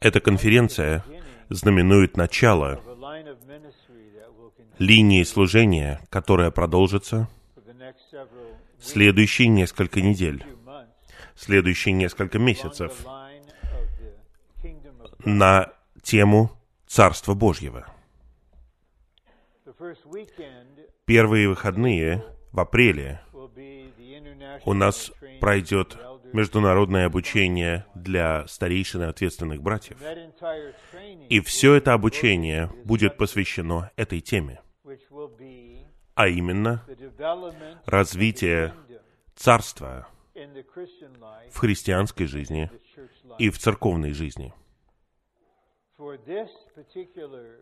Эта конференция знаменует начало линии служения, которая продолжится следующие несколько недель, следующие несколько месяцев на тему Царства Божьего. Первые выходные в апреле у нас пройдет международное обучение для старейшин и ответственных братьев. И все это обучение будет посвящено этой теме, а именно развитие царства в христианской жизни и в церковной жизни.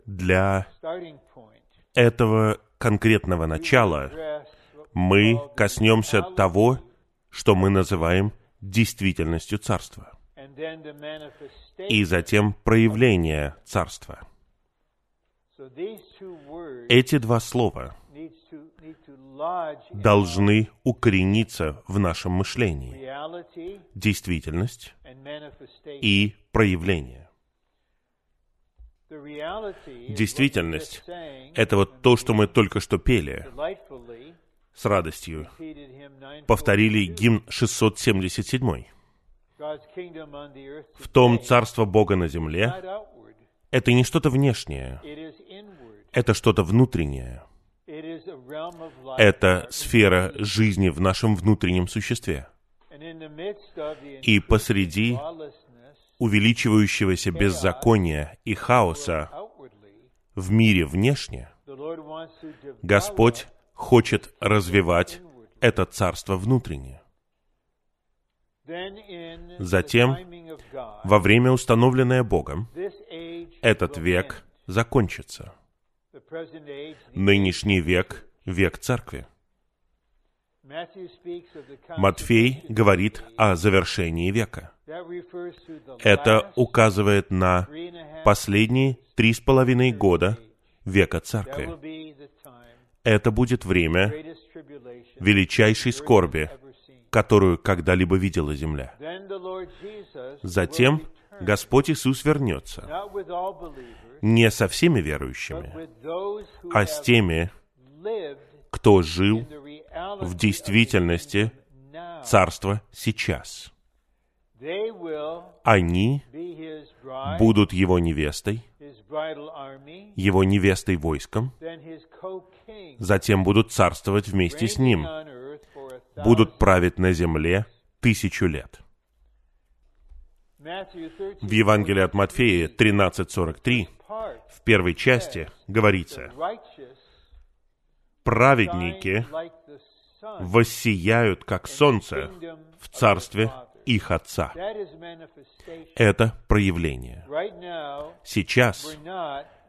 Для этого конкретного начала мы коснемся того, что мы называем действительностью Царства. И затем проявление Царства. Эти два слова должны укорениться в нашем мышлении. Действительность и проявление. Действительность — это вот то, что мы только что пели с радостью. Повторили гимн 677. В том царство Бога на земле — это не что-то внешнее, это что-то внутреннее. Это сфера жизни в нашем внутреннем существе. И посреди увеличивающегося беззакония и хаоса в мире внешне, Господь хочет развивать это царство внутреннее. Затем, во время, установленное Богом, этот век закончится. Нынешний век — век церкви. Матфей говорит о завершении века. Это указывает на последние три с половиной года века церкви. Это будет время величайшей скорби, которую когда-либо видела земля. Затем Господь Иисус вернется не со всеми верующими, а с теми, кто жил в действительности Царства сейчас. Они будут его невестой, его невестой войском, затем будут царствовать вместе с ним, будут править на земле тысячу лет. В Евангелии от Матфея 13.43 в первой части говорится, праведники воссияют, как солнце, в царстве их Отца. Это проявление. Сейчас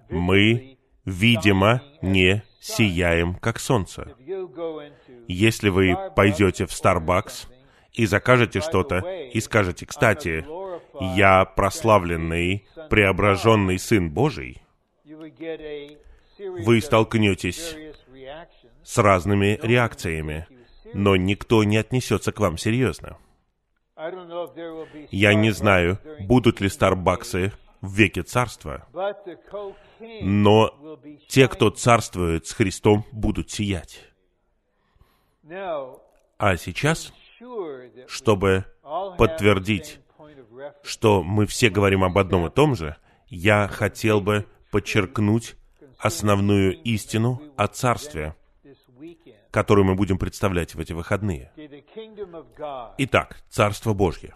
мы, видимо, не сияем, как солнце. Если вы пойдете в Starbucks и закажете что-то и скажете, кстати, я прославленный, преображенный Сын Божий, вы столкнетесь с разными реакциями, но никто не отнесется к вам серьезно. Я не знаю, будут ли Старбаксы в веке царства, но те, кто царствует с Христом, будут сиять. А сейчас, чтобы подтвердить, что мы все говорим об одном и том же, я хотел бы подчеркнуть основную истину о Царстве, которую мы будем представлять в эти выходные. Итак, Царство Божье.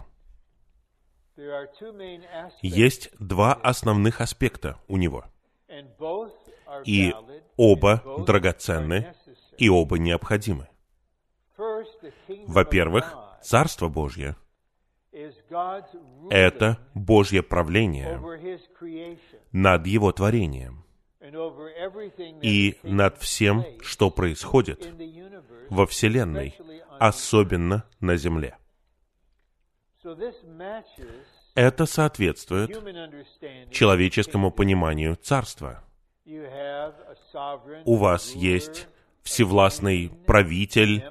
Есть два основных аспекта у него. И оба драгоценны, и оба необходимы. Во-первых, Царство Божье — это Божье правление над Его творением и над всем, что происходит во Вселенной, особенно на Земле. Это соответствует человеческому пониманию царства. У вас есть всевластный правитель,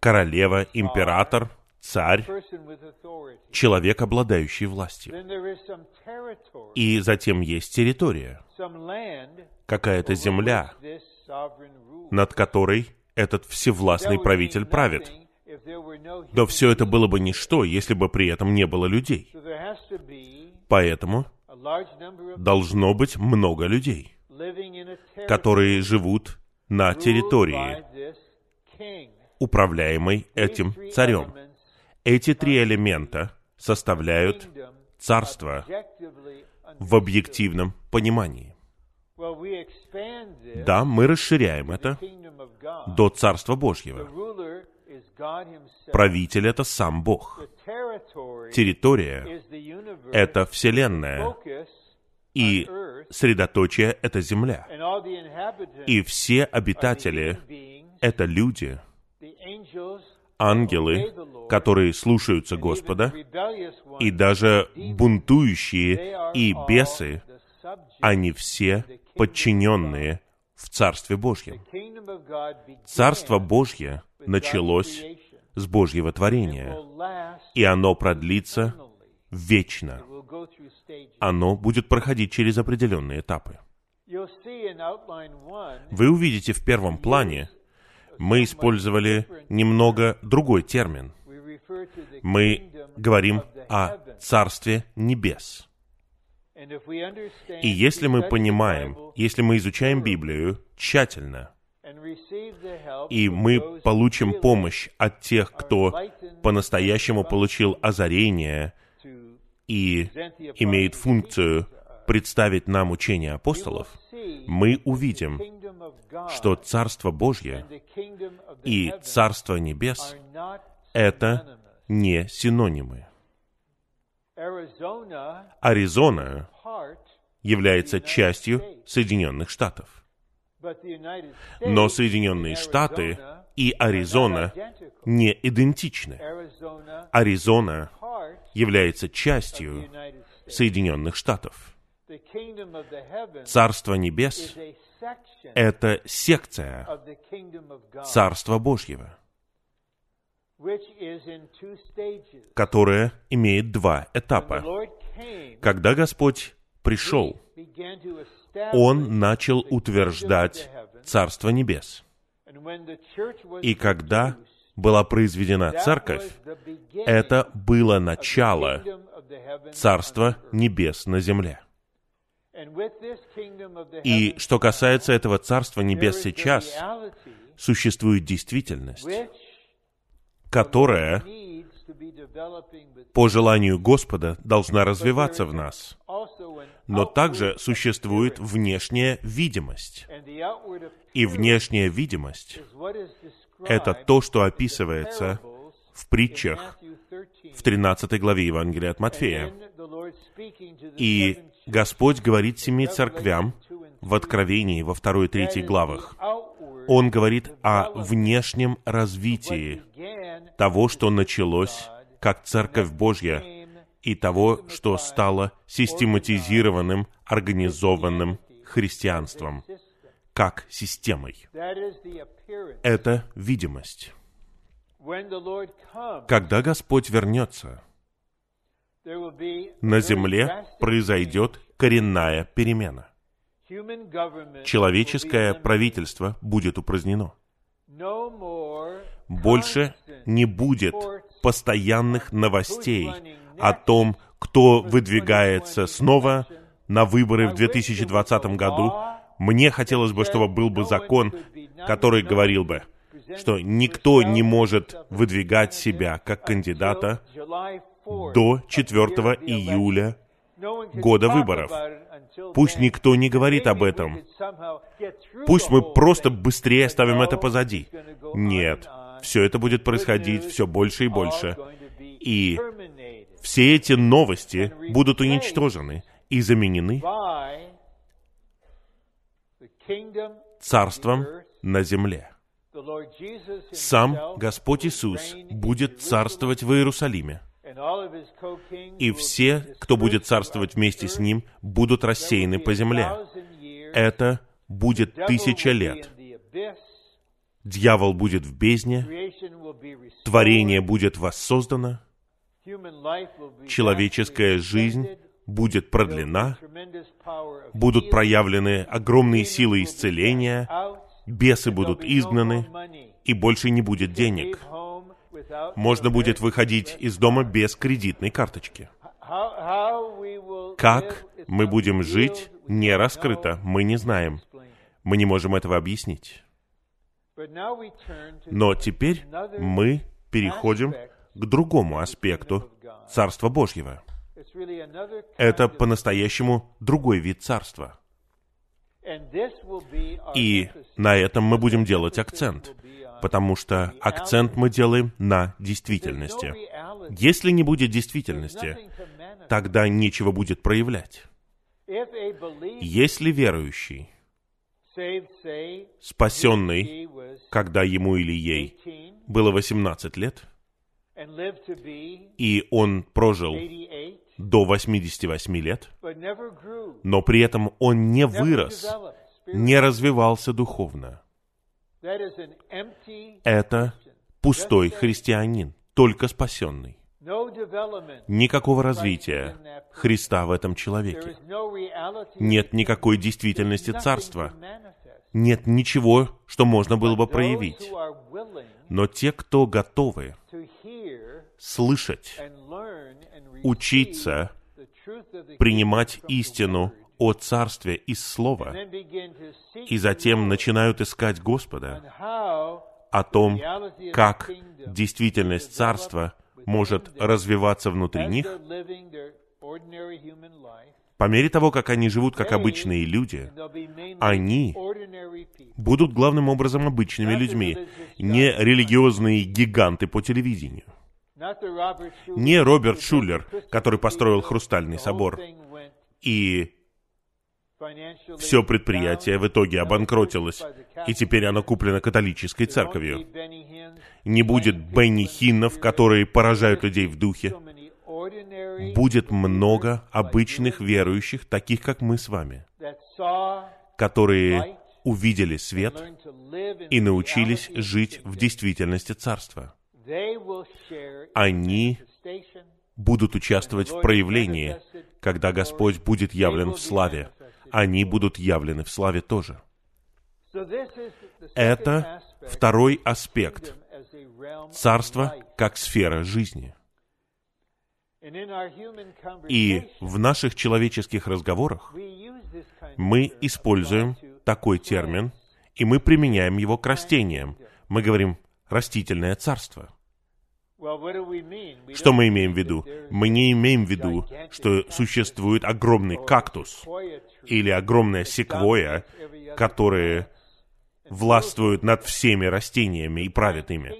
королева, император, царь, человек, обладающий властью. И затем есть территория, какая-то земля, над которой этот всевластный правитель правит. Но все это было бы ничто, если бы при этом не было людей. Поэтому должно быть много людей, которые живут на территории, управляемой этим царем. Эти три элемента составляют царство в объективном понимании. Да, мы расширяем это до Царства Божьего. Правитель — это сам Бог. Территория — это Вселенная. И средоточие — это Земля. И все обитатели — это люди, ангелы, которые слушаются Господа, и даже бунтующие и бесы, они все подчиненные в Царстве Божьем. Царство Божье началось с Божьего творения, и оно продлится вечно. Оно будет проходить через определенные этапы. Вы увидите в первом плане, мы использовали немного другой термин. Мы говорим о Царстве Небес. И если мы понимаем, если мы изучаем Библию тщательно, и мы получим помощь от тех, кто по-настоящему получил озарение и имеет функцию представить нам учение апостолов, мы увидим, что Царство Божье и Царство Небес — это не синонимы. Аризона является частью Соединенных Штатов. Но Соединенные Штаты и Аризона не идентичны. Аризона является частью Соединенных Штатов. Царство Небес — это секция Царства Божьего, которая имеет два этапа. Когда Господь пришел, Он начал утверждать Царство Небес. И когда была произведена церковь, это было начало Царства Небес на земле. И что касается этого Царства Небес сейчас, существует действительность, которая по желанию Господа должна развиваться в нас. Но также существует внешняя видимость. И внешняя видимость — это то, что описывается в притчах в 13 главе Евангелия от Матфея. И Господь говорит семи церквям в Откровении во второй и третьей главах. Он говорит о внешнем развитии того, что началось как Церковь Божья, и того, что стало систематизированным, организованным христианством, как системой. Это видимость. Когда Господь вернется, на земле произойдет коренная перемена. Человеческое правительство будет упразднено. Больше не будет постоянных новостей о том, кто выдвигается снова на выборы в 2020 году. Мне хотелось бы, чтобы был бы закон, который говорил бы, что никто не может выдвигать себя как кандидата до 4 июля года выборов. Пусть никто не говорит об этом. Пусть мы просто быстрее оставим это позади. Нет, все это будет происходить все больше и больше. И все эти новости будут уничтожены и заменены царством на земле. Сам Господь Иисус будет царствовать в Иерусалиме. И все, кто будет царствовать вместе с Ним, будут рассеяны по земле. Это будет тысяча лет. дьявол будет в бездне, творение будет воссоздано, человеческая жизнь будет продлена, будут проявлены огромные силы исцеления, бесы будут изгнаны, и больше не будет денег. Можно будет выходить из дома без кредитной карточки. Как мы будем жить, не раскрыто, мы не знаем. Мы не можем этого объяснить. Но теперь мы переходим к другому аспекту Царства Божьего. Это по-настоящему другой вид царства. И на этом мы будем делать акцент, потому что акцент мы делаем на действительности. Если не будет действительности, тогда нечего будет проявлять. Если верующий, спасенный, когда ему или ей было 18 лет, и он прожил до 88 лет, но при этом он не вырос, не развивался духовно. Это пустой христианин, только спасенный. Никакого развития Христа в этом человеке. Нет никакой действительности Царства. Нет ничего, что можно было бы проявить. Но те, кто готовы слышать, учиться, принимать истину о Царстве из Слова, и затем начинают искать Господа, о том, как действительность Царства может развиваться внутри них, по мере того, как они живут как обычные люди, они будут главным образом обычными людьми, не религиозные гиганты по телевидению. Не Роберт Шулер, который построил Хрустальный собор. И все предприятие в итоге обанкротилось, и теперь оно куплено католической церковью. Не будет Бенни Хиннов, которые поражают людей в духе. Будет много обычных верующих, таких как мы с вами, которые увидели свет и научились жить в действительности Царства они будут участвовать в проявлении, когда Господь будет явлен в славе. Они будут явлены в славе тоже. Это второй аспект царства как сфера жизни. И в наших человеческих разговорах мы используем такой термин, и мы применяем его к растениям. Мы говорим растительное царство. Что мы имеем в виду? Мы не имеем в виду, что существует огромный кактус или огромная секвоя, которые властвуют над всеми растениями и правят ими.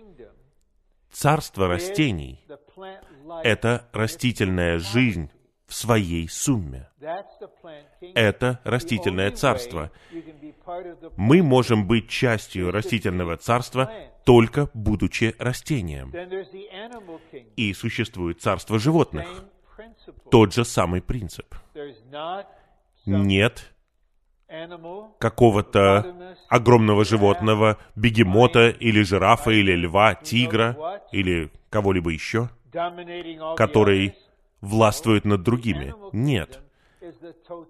Царство растений — это растительная жизнь в своей сумме. Это растительное царство. Мы можем быть частью растительного царства, только будучи растением. И существует царство животных. Тот же самый принцип. Нет какого-то огромного животного, бегемота или жирафа или льва, тигра или кого-либо еще, который властвует над другими. Нет.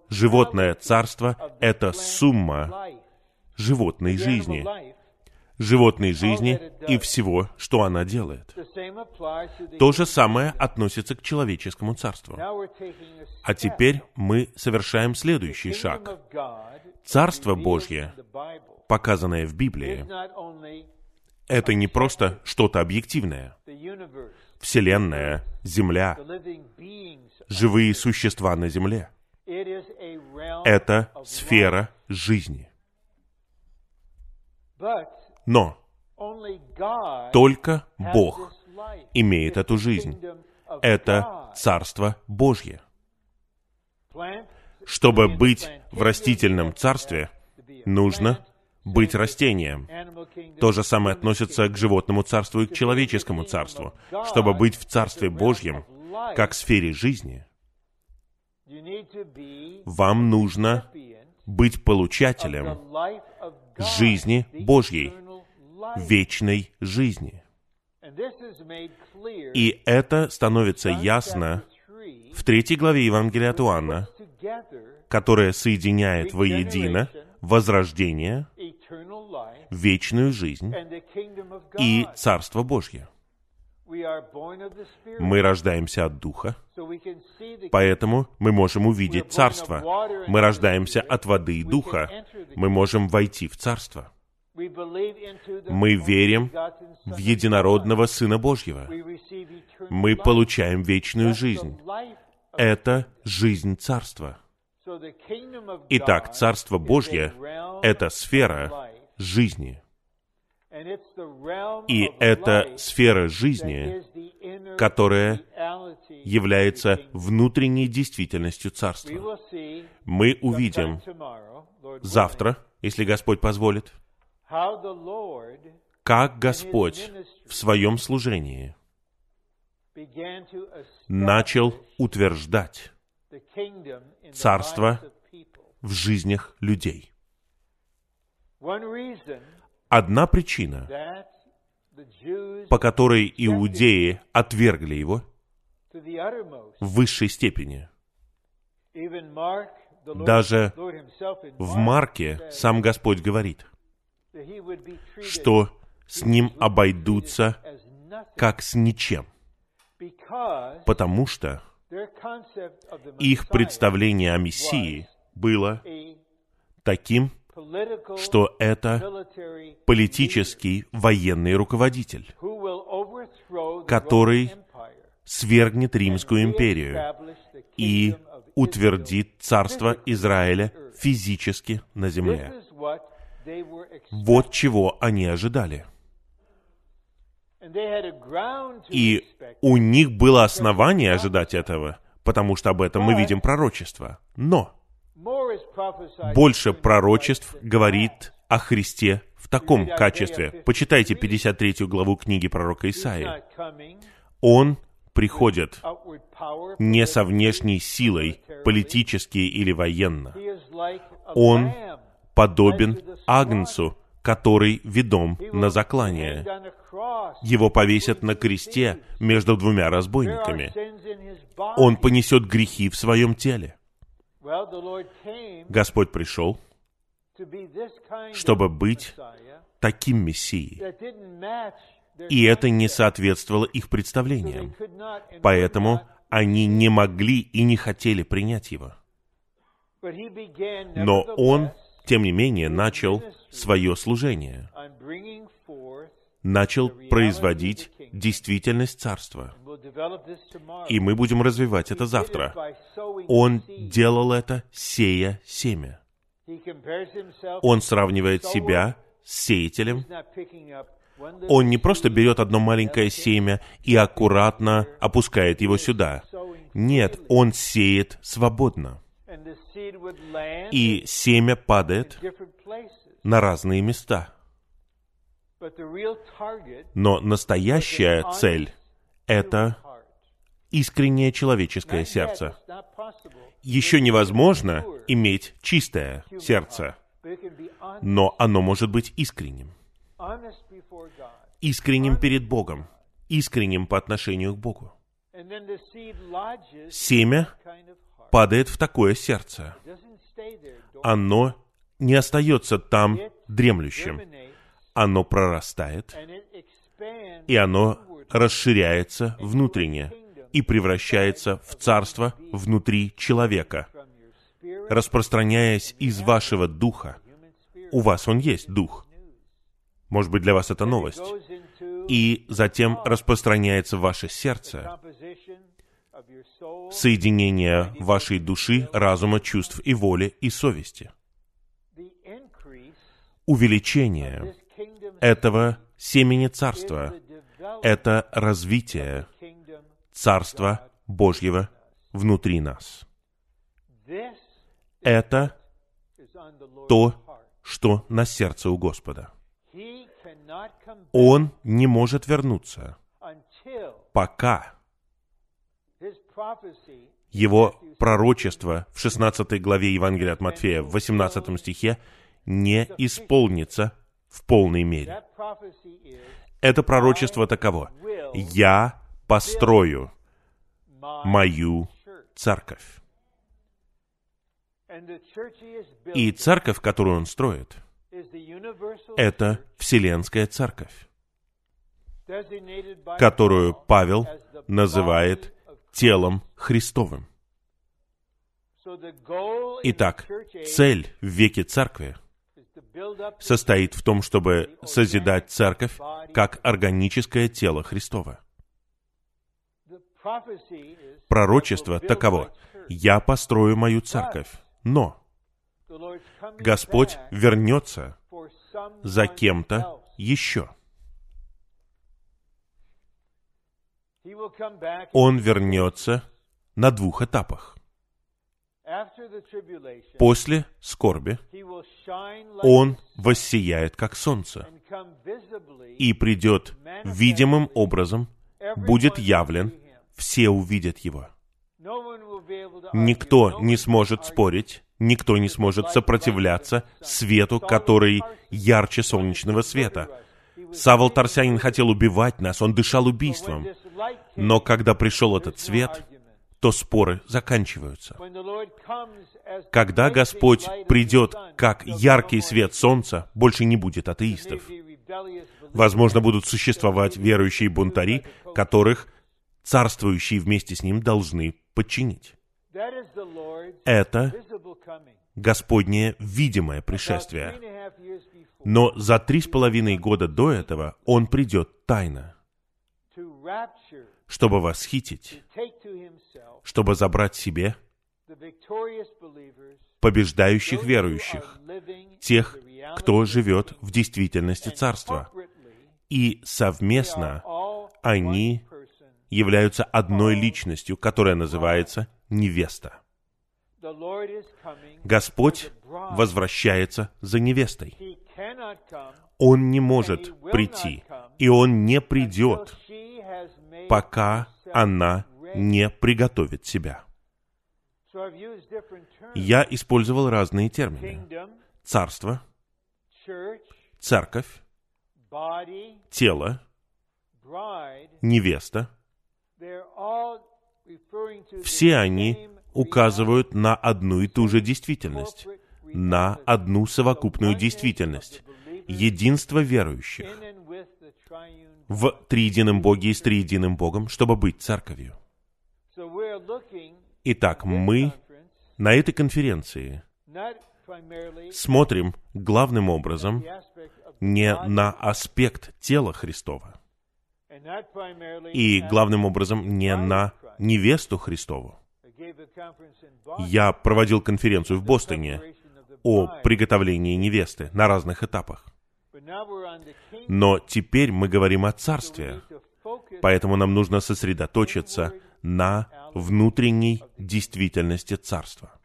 Животное царство — это сумма животной жизни, животной жизни и всего, что она делает. То же самое относится к человеческому царству. А теперь мы совершаем следующий шаг. Царство Божье, показанное в Библии, это не просто что-то объективное. Вселенная, Земля, живые существа на Земле. Это сфера жизни. Но только Бог имеет эту жизнь. Это Царство Божье. Чтобы быть в растительном царстве, нужно быть растением. То же самое относится к животному царству и к человеческому царству. Чтобы быть в Царстве Божьем, как сфере жизни, вам нужно быть получателем жизни Божьей, вечной жизни. И это становится ясно в третьей главе Евангелия от Иоанна, которая соединяет воедино возрождение, вечную жизнь и Царство Божье. Мы рождаемся от Духа, поэтому мы можем увидеть Царство. Мы рождаемся от воды и Духа, мы можем войти в Царство. Мы верим в единородного Сына Божьего. Мы получаем вечную жизнь. Это жизнь Царства. Итак, Царство Божье — это сфера жизни. И это сфера жизни, которая является внутренней действительностью Царства. Мы увидим завтра, если Господь позволит, как Господь в своем служении начал утверждать Царство в жизнях людей. Одна причина, по которой иудеи отвергли его в высшей степени. Даже в Марке сам Господь говорит, что с ним обойдутся как с ничем, потому что их представление о Мессии было таким, что это политический военный руководитель, который свергнет Римскую империю и утвердит царство Израиля физически на земле. Вот чего они ожидали. И у них было основание ожидать этого, потому что об этом мы видим пророчество. Но больше пророчеств говорит о Христе в таком качестве. Почитайте 53 главу книги пророка Исаии. Он приходит не со внешней силой, политически или военно. Он подобен Агнцу, который ведом на заклание. Его повесят на кресте между двумя разбойниками. Он понесет грехи в своем теле. Господь пришел, чтобы быть таким Мессией. И это не соответствовало их представлениям. Поэтому они не могли и не хотели принять его. Но он, тем не менее, начал свое служение, начал производить действительность Царства. И мы будем развивать это завтра. Он делал это, сея семя. Он сравнивает себя с сеятелем. Он не просто берет одно маленькое семя и аккуратно опускает его сюда. Нет, он сеет свободно. И семя падает на разные места. Но настоящая цель — это искреннее человеческое сердце. Еще невозможно иметь чистое сердце, но оно может быть искренним. Искренним перед Богом, искренним по отношению к Богу. Семя падает в такое сердце. Оно не остается там дремлющим. Оно прорастает, и оно расширяется внутренне и превращается в царство внутри человека, распространяясь из вашего духа. У вас он есть, дух. Может быть, для вас это новость. И затем распространяется ваше сердце, соединение вашей души, разума, чувств и воли и совести. Увеличение этого семени царства — это развитие Царства Божьего внутри нас. Это то, что на сердце у Господа. Он не может вернуться, пока его пророчество в 16 главе Евангелия от Матфея в 18 стихе не исполнится в полной мере. Это пророчество таково. Я построю мою церковь. И церковь, которую он строит, это Вселенская церковь, которую Павел называет телом Христовым. Итак, цель в веке церкви состоит в том, чтобы созидать церковь как органическое тело Христова. Пророчество таково. Я построю мою церковь, но Господь вернется за кем-то еще. Он вернется на двух этапах. После скорби Он воссияет, как солнце, и придет видимым образом, будет явлен, все увидят Его. Никто не сможет спорить, никто не сможет сопротивляться свету, который ярче солнечного света. Савол Тарсянин хотел убивать нас, он дышал убийством. Но когда пришел этот свет, то споры заканчиваются. Когда Господь придет как яркий свет солнца, больше не будет атеистов. Возможно, будут существовать верующие бунтари, которых царствующие вместе с ним должны подчинить. Это Господнее видимое пришествие. Но за три с половиной года до этого Он придет тайно, чтобы восхитить, чтобы забрать себе побеждающих верующих, тех, кто живет в действительности Царства. И совместно они являются одной личностью, которая называется невеста. Господь возвращается за невестой. Он не может прийти, и Он не придет, пока она не приготовит себя. Я использовал разные термины. Царство, церковь, тело, невеста. Все они указывают на одну и ту же действительность, на одну совокупную действительность, единство верующих в триедином Боге и с триединым Богом, чтобы быть церковью. Итак, мы на этой конференции смотрим главным образом не на аспект тела Христова, и главным образом не на невесту Христову. Я проводил конференцию в Бостоне о приготовлении невесты на разных этапах. Но теперь мы говорим о царстве, поэтому нам нужно сосредоточиться на внутренней действительности царства.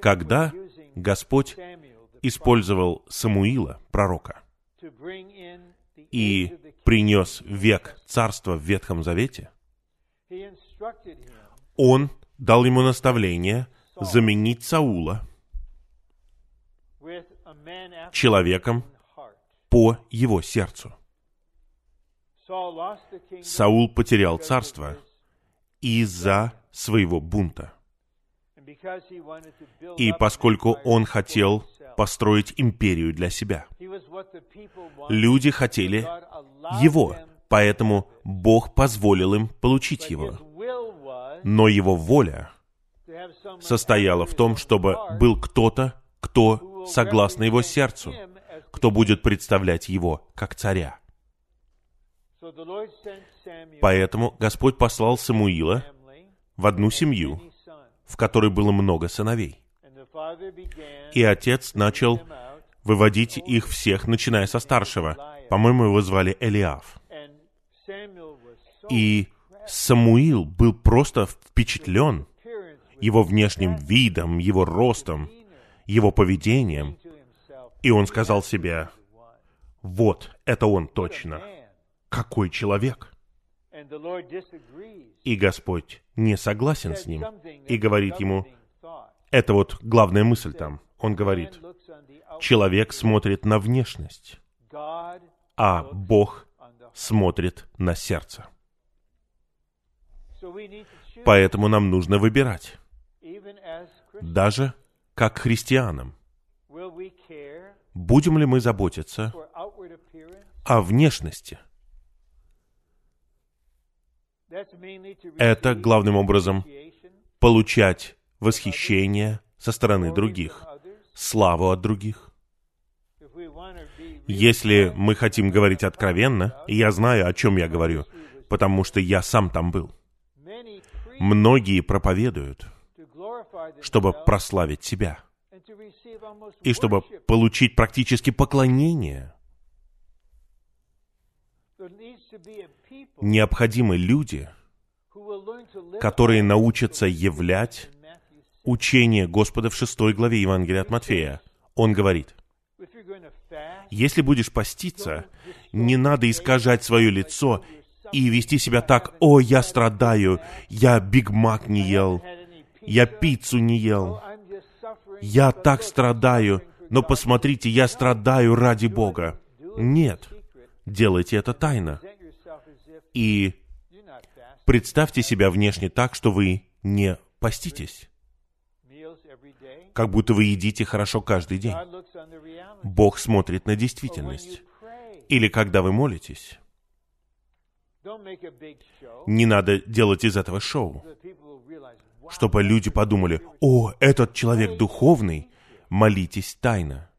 Когда Господь использовал Самуила, пророка, и принес век царства в Ветхом Завете, он дал ему наставление заменить Саула человеком по его сердцу. Саул потерял царство из-за своего бунта. И поскольку он хотел построить империю для себя, люди хотели его, поэтому Бог позволил им получить его. Но его воля состояла в том, чтобы был кто-то, кто согласно его сердцу, кто будет представлять его как царя. Поэтому Господь послал Самуила в одну семью, в которой было много сыновей. И отец начал выводить их всех, начиная со старшего. По-моему, его звали Элиав. И Самуил был просто впечатлен его внешним видом, его ростом, его поведением. И он сказал себе, вот, это он точно какой человек? И Господь не согласен с ним и говорит ему, это вот главная мысль там. Он говорит, Человек смотрит на внешность, а Бог смотрит на сердце. Поэтому нам нужно выбирать, даже как христианам. Будем ли мы заботиться о внешности? Это главным образом получать восхищение со стороны других, славу от других. Если мы хотим говорить откровенно, я знаю, о чем я говорю, потому что я сам там был. Многие проповедуют, чтобы прославить себя и чтобы получить практически поклонение. Необходимы люди, которые научатся являть учение Господа в шестой главе Евангелия от Матфея. Он говорит, если будешь поститься, не надо искажать свое лицо и вести себя так, «О, я страдаю, я Биг Мак не ел, я пиццу не ел, я так страдаю, но посмотрите, я страдаю ради Бога». Нет, делайте это тайно. И представьте себя внешне так, что вы не поститесь. Как будто вы едите хорошо каждый день. Бог смотрит на действительность. Или когда вы молитесь. Не надо делать из этого шоу, чтобы люди подумали, «О, этот человек духовный, молитесь тайно».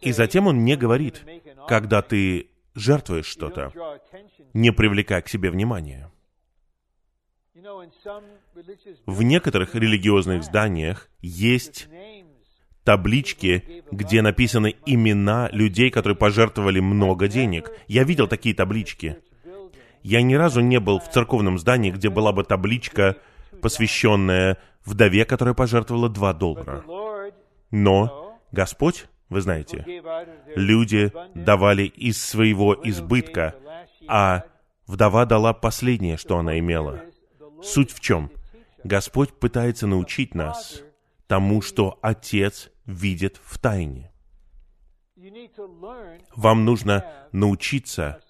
И затем он не говорит, когда ты жертвуешь что-то, не привлекай к себе внимания. В некоторых религиозных зданиях есть таблички, где написаны имена людей, которые пожертвовали много денег. Я видел такие таблички. Я ни разу не был в церковном здании, где была бы табличка, посвященная вдове, которая пожертвовала 2 доллара. Но Господь, вы знаете, люди давали из своего избытка, а вдова дала последнее, что она имела. Суть в чем? Господь пытается научить нас тому, что Отец видит в тайне. Вам нужно научиться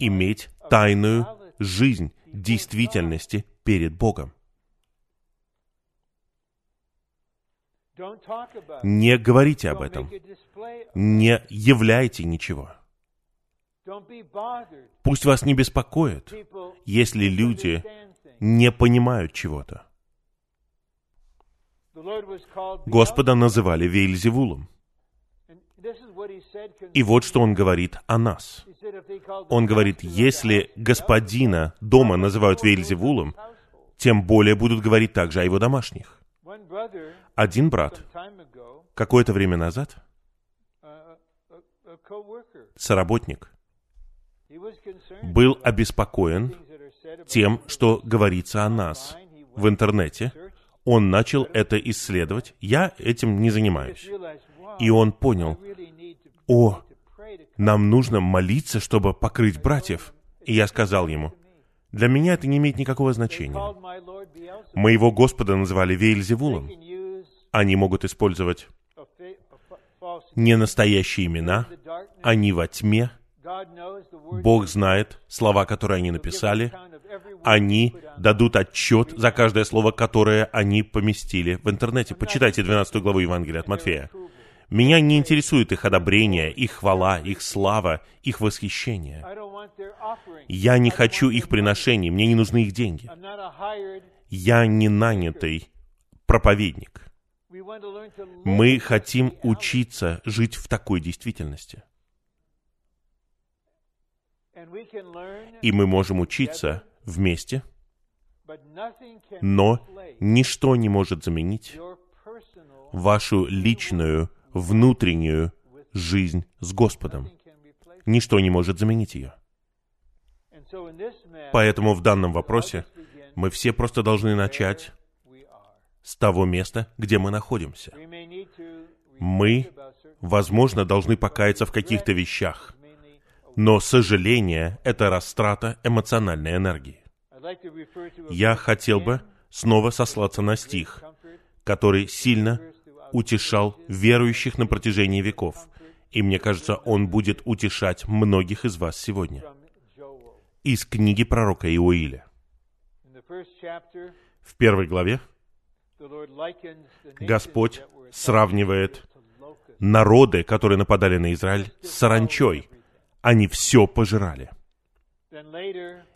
иметь тайную жизнь действительности перед Богом. Не говорите об этом. Не являйте ничего. Пусть вас не беспокоит, если люди не понимают чего-то. Господа называли Вейльзевулом. И вот что он говорит о нас. Он говорит, если господина дома называют Вейльзевулом, тем более будут говорить также о его домашних. Один брат какое-то время назад, соработник, был обеспокоен тем, что говорится о нас в интернете, он начал это исследовать. Я этим не занимаюсь. И он понял, о, нам нужно молиться, чтобы покрыть братьев. И я сказал ему, для меня это не имеет никакого значения. Моего Господа называли Вейльзевулом. Они могут использовать не настоящие имена, они во тьме. Бог знает слова, которые они написали, они дадут отчет за каждое слово, которое они поместили в интернете. Почитайте 12 главу Евангелия от Матфея. Меня не интересует их одобрение, их хвала, их слава, их восхищение. Я не хочу их приношений, мне не нужны их деньги. Я не нанятый проповедник. Мы хотим учиться жить в такой действительности. И мы можем учиться вместе, но ничто не может заменить вашу личную, внутреннюю жизнь с Господом. Ничто не может заменить ее. Поэтому в данном вопросе мы все просто должны начать с того места, где мы находимся. Мы, возможно, должны покаяться в каких-то вещах, но сожаление — это растрата эмоциональной энергии. Я хотел бы снова сослаться на стих, который сильно утешал верующих на протяжении веков. И мне кажется, Он будет утешать многих из вас сегодня. Из книги пророка Иоиля. В первой главе Господь сравнивает народы, которые нападали на Израиль, с саранчой. Они все пожирали.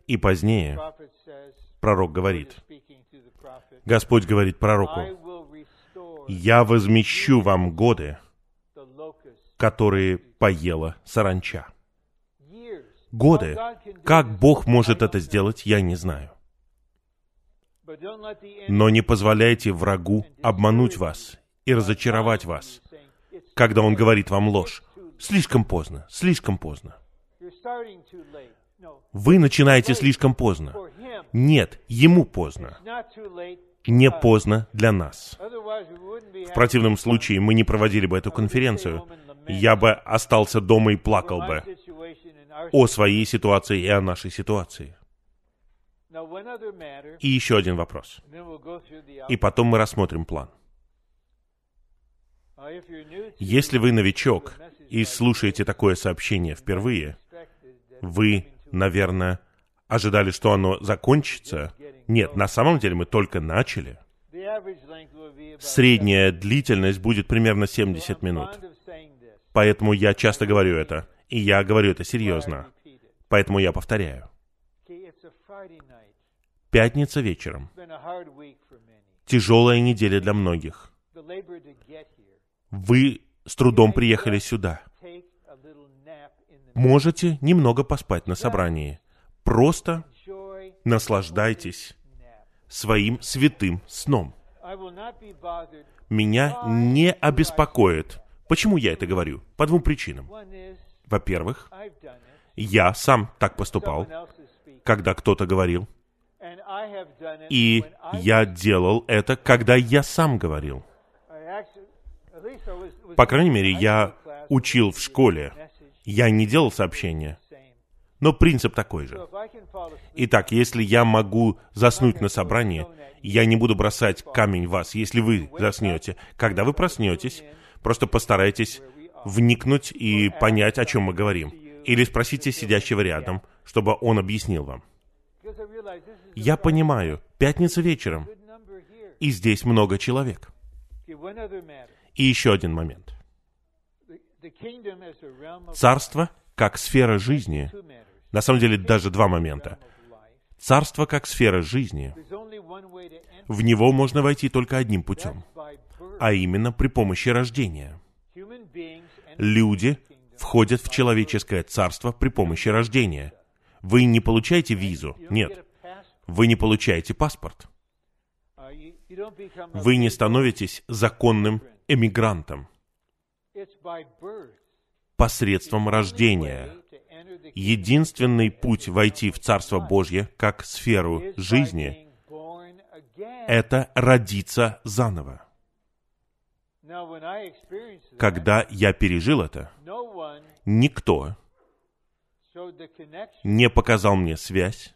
И позднее пророк говорит, Господь говорит пророку, «Я возмещу вам годы, которые поела саранча». Годы. Как Бог может это сделать, я не знаю. Но не позволяйте врагу обмануть вас и разочаровать вас, когда он говорит вам ложь. Слишком поздно, слишком поздно. Вы начинаете слишком поздно. Нет, ему поздно. Не поздно для нас. В противном случае мы не проводили бы эту конференцию. Я бы остался дома и плакал бы о своей ситуации и о нашей ситуации. И еще один вопрос. И потом мы рассмотрим план. Если вы новичок и слушаете такое сообщение впервые, вы, наверное, ожидали, что оно закончится. Нет, на самом деле мы только начали. Средняя длительность будет примерно 70 минут. Поэтому я часто говорю это. И я говорю это серьезно. Поэтому я повторяю. Пятница вечером. Тяжелая неделя для многих. Вы с трудом приехали сюда. Можете немного поспать на собрании. Просто наслаждайтесь своим святым сном. Меня не обеспокоит. Почему я это говорю? По двум причинам. Во-первых, я сам так поступал, когда кто-то говорил, и я делал это, когда я сам говорил. По крайней мере, я учил в школе. Я не делал сообщения. Но принцип такой же. Итак, если я могу заснуть на собрании, я не буду бросать камень в вас, если вы заснете. Когда вы проснетесь, просто постарайтесь вникнуть и понять, о чем мы говорим. Или спросите сидящего рядом, чтобы он объяснил вам. Я понимаю, пятница вечером, и здесь много человек. И еще один момент. Царство как сфера жизни, на самом деле даже два момента. Царство как сфера жизни, в него можно войти только одним путем, а именно при помощи рождения. Люди входят в человеческое царство при помощи рождения. Вы не получаете визу, нет. Вы не получаете паспорт. Вы не становитесь законным эмигрантом посредством рождения. Единственный путь войти в Царство Божье как сферу жизни — это родиться заново. Когда я пережил это, никто не показал мне связь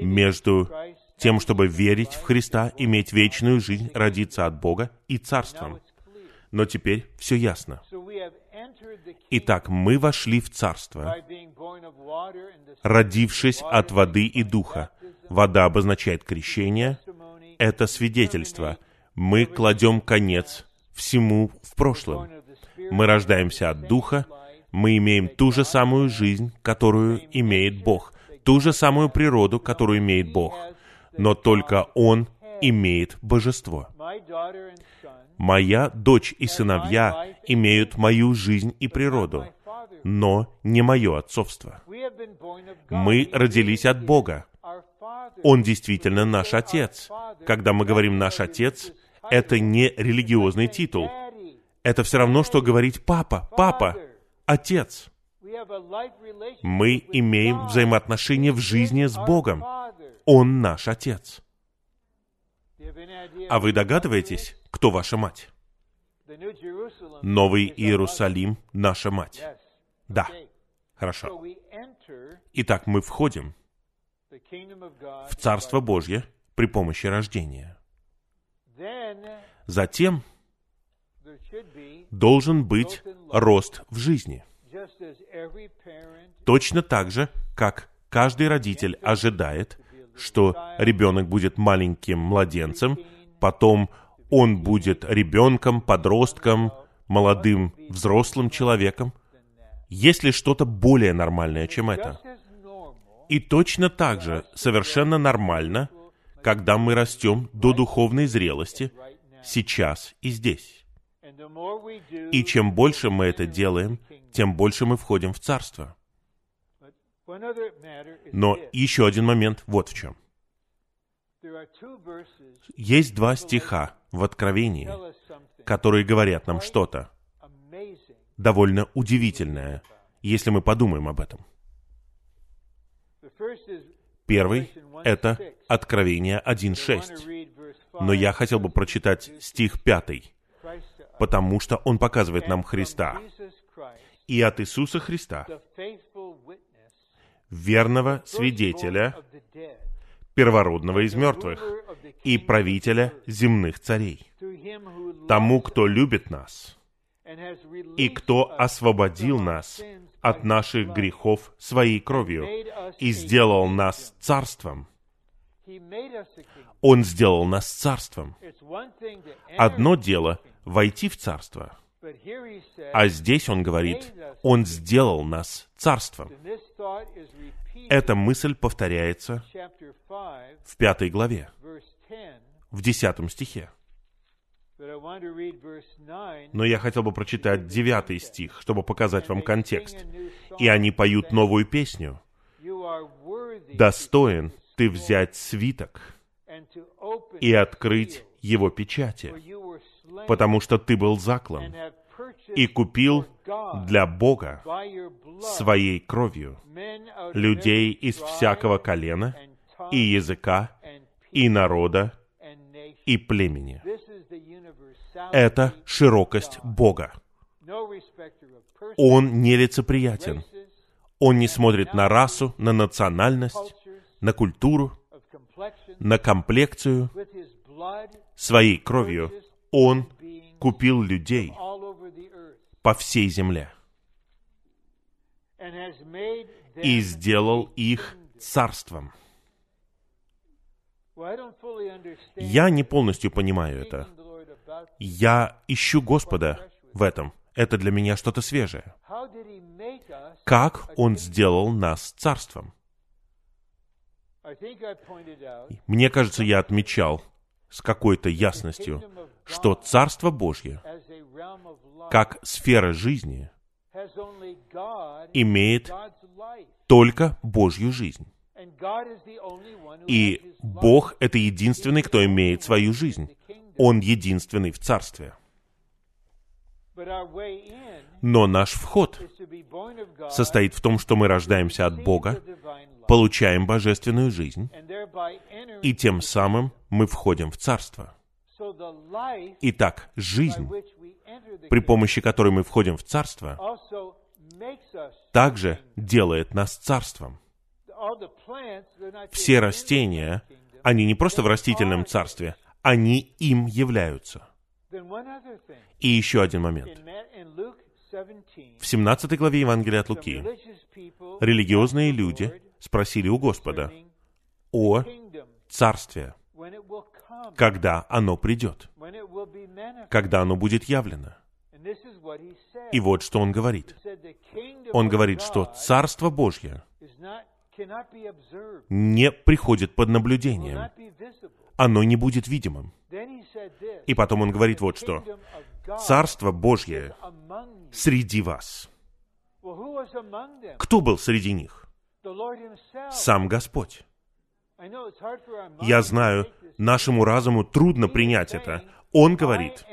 между тем, чтобы верить в Христа, иметь вечную жизнь, родиться от Бога и Царством. Но теперь все ясно. Итак, мы вошли в Царство, родившись от воды и духа. Вода обозначает крещение, это свидетельство. Мы кладем конец всему в прошлом. Мы рождаемся от духа, мы имеем ту же самую жизнь, которую имеет Бог, ту же самую природу, которую имеет Бог, но только Он имеет божество. Моя дочь и сыновья имеют мою жизнь и природу, но не мое отцовство. Мы родились от Бога. Он действительно наш Отец. Когда мы говорим «наш Отец», это не религиозный титул. Это все равно, что говорить «папа», «папа», «отец». Мы имеем взаимоотношения в жизни с Богом. Он наш Отец. А вы догадываетесь, кто ваша мать? Новый Иерусалим — наша мать. Да. Хорошо. Итак, мы входим в Царство Божье при помощи рождения. Затем должен быть рост в жизни. Точно так же, как каждый родитель ожидает, что ребенок будет маленьким младенцем, потом он будет ребенком, подростком, молодым взрослым человеком. Есть ли что-то более нормальное, чем это? И точно так же совершенно нормально, когда мы растем до духовной зрелости сейчас и здесь. И чем больше мы это делаем, тем больше мы входим в Царство. Но еще один момент вот в чем. Есть два стиха в Откровении, которые говорят нам что-то довольно удивительное, если мы подумаем об этом. Первый — это Откровение 1.6. Но я хотел бы прочитать стих 5, потому что он показывает нам Христа. И от Иисуса Христа, верного свидетеля, первородного из мертвых и правителя земных царей, тому, кто любит нас и кто освободил нас от наших грехов своей кровью и сделал нас царством. Он сделал нас царством. Одно дело — войти в царство, а здесь он говорит, он сделал нас царством. Эта мысль повторяется в пятой главе, в десятом стихе. Но я хотел бы прочитать девятый стих, чтобы показать вам контекст. «И они поют новую песню. Достоин ты взять свиток и открыть его печати, потому что ты был заклан и купил для Бога своей кровью людей из всякого колена и языка и народа и племени. Это широкость Бога. Он нелицеприятен. Он не смотрит на расу, на национальность, на культуру, на комплекцию. Своей кровью Он купил людей по всей земле и сделал их царством. Я не полностью понимаю это. Я ищу Господа в этом. Это для меня что-то свежее. Как Он сделал нас царством? Мне кажется, я отмечал с какой-то ясностью, что Царство Божье, как сфера жизни, имеет только Божью жизнь. И Бог — это единственный, кто имеет свою жизнь. Он единственный в Царстве. Но наш вход состоит в том, что мы рождаемся от Бога, получаем божественную жизнь, и тем самым мы входим в Царство. Итак, жизнь, при помощи которой мы входим в Царство, также делает нас Царством. Все растения, они не просто в растительном царстве, они им являются. И еще один момент. В 17 главе Евангелия от Луки религиозные люди спросили у Господа о царстве, когда оно придет, когда оно будет явлено. И вот что он говорит. Он говорит, что Царство Божье не приходит под наблюдением. Оно не будет видимым. И потом он говорит вот что. Царство Божье среди вас. Кто был среди них? Сам Господь. Я знаю, нашему разуму трудно принять это. Он говорит,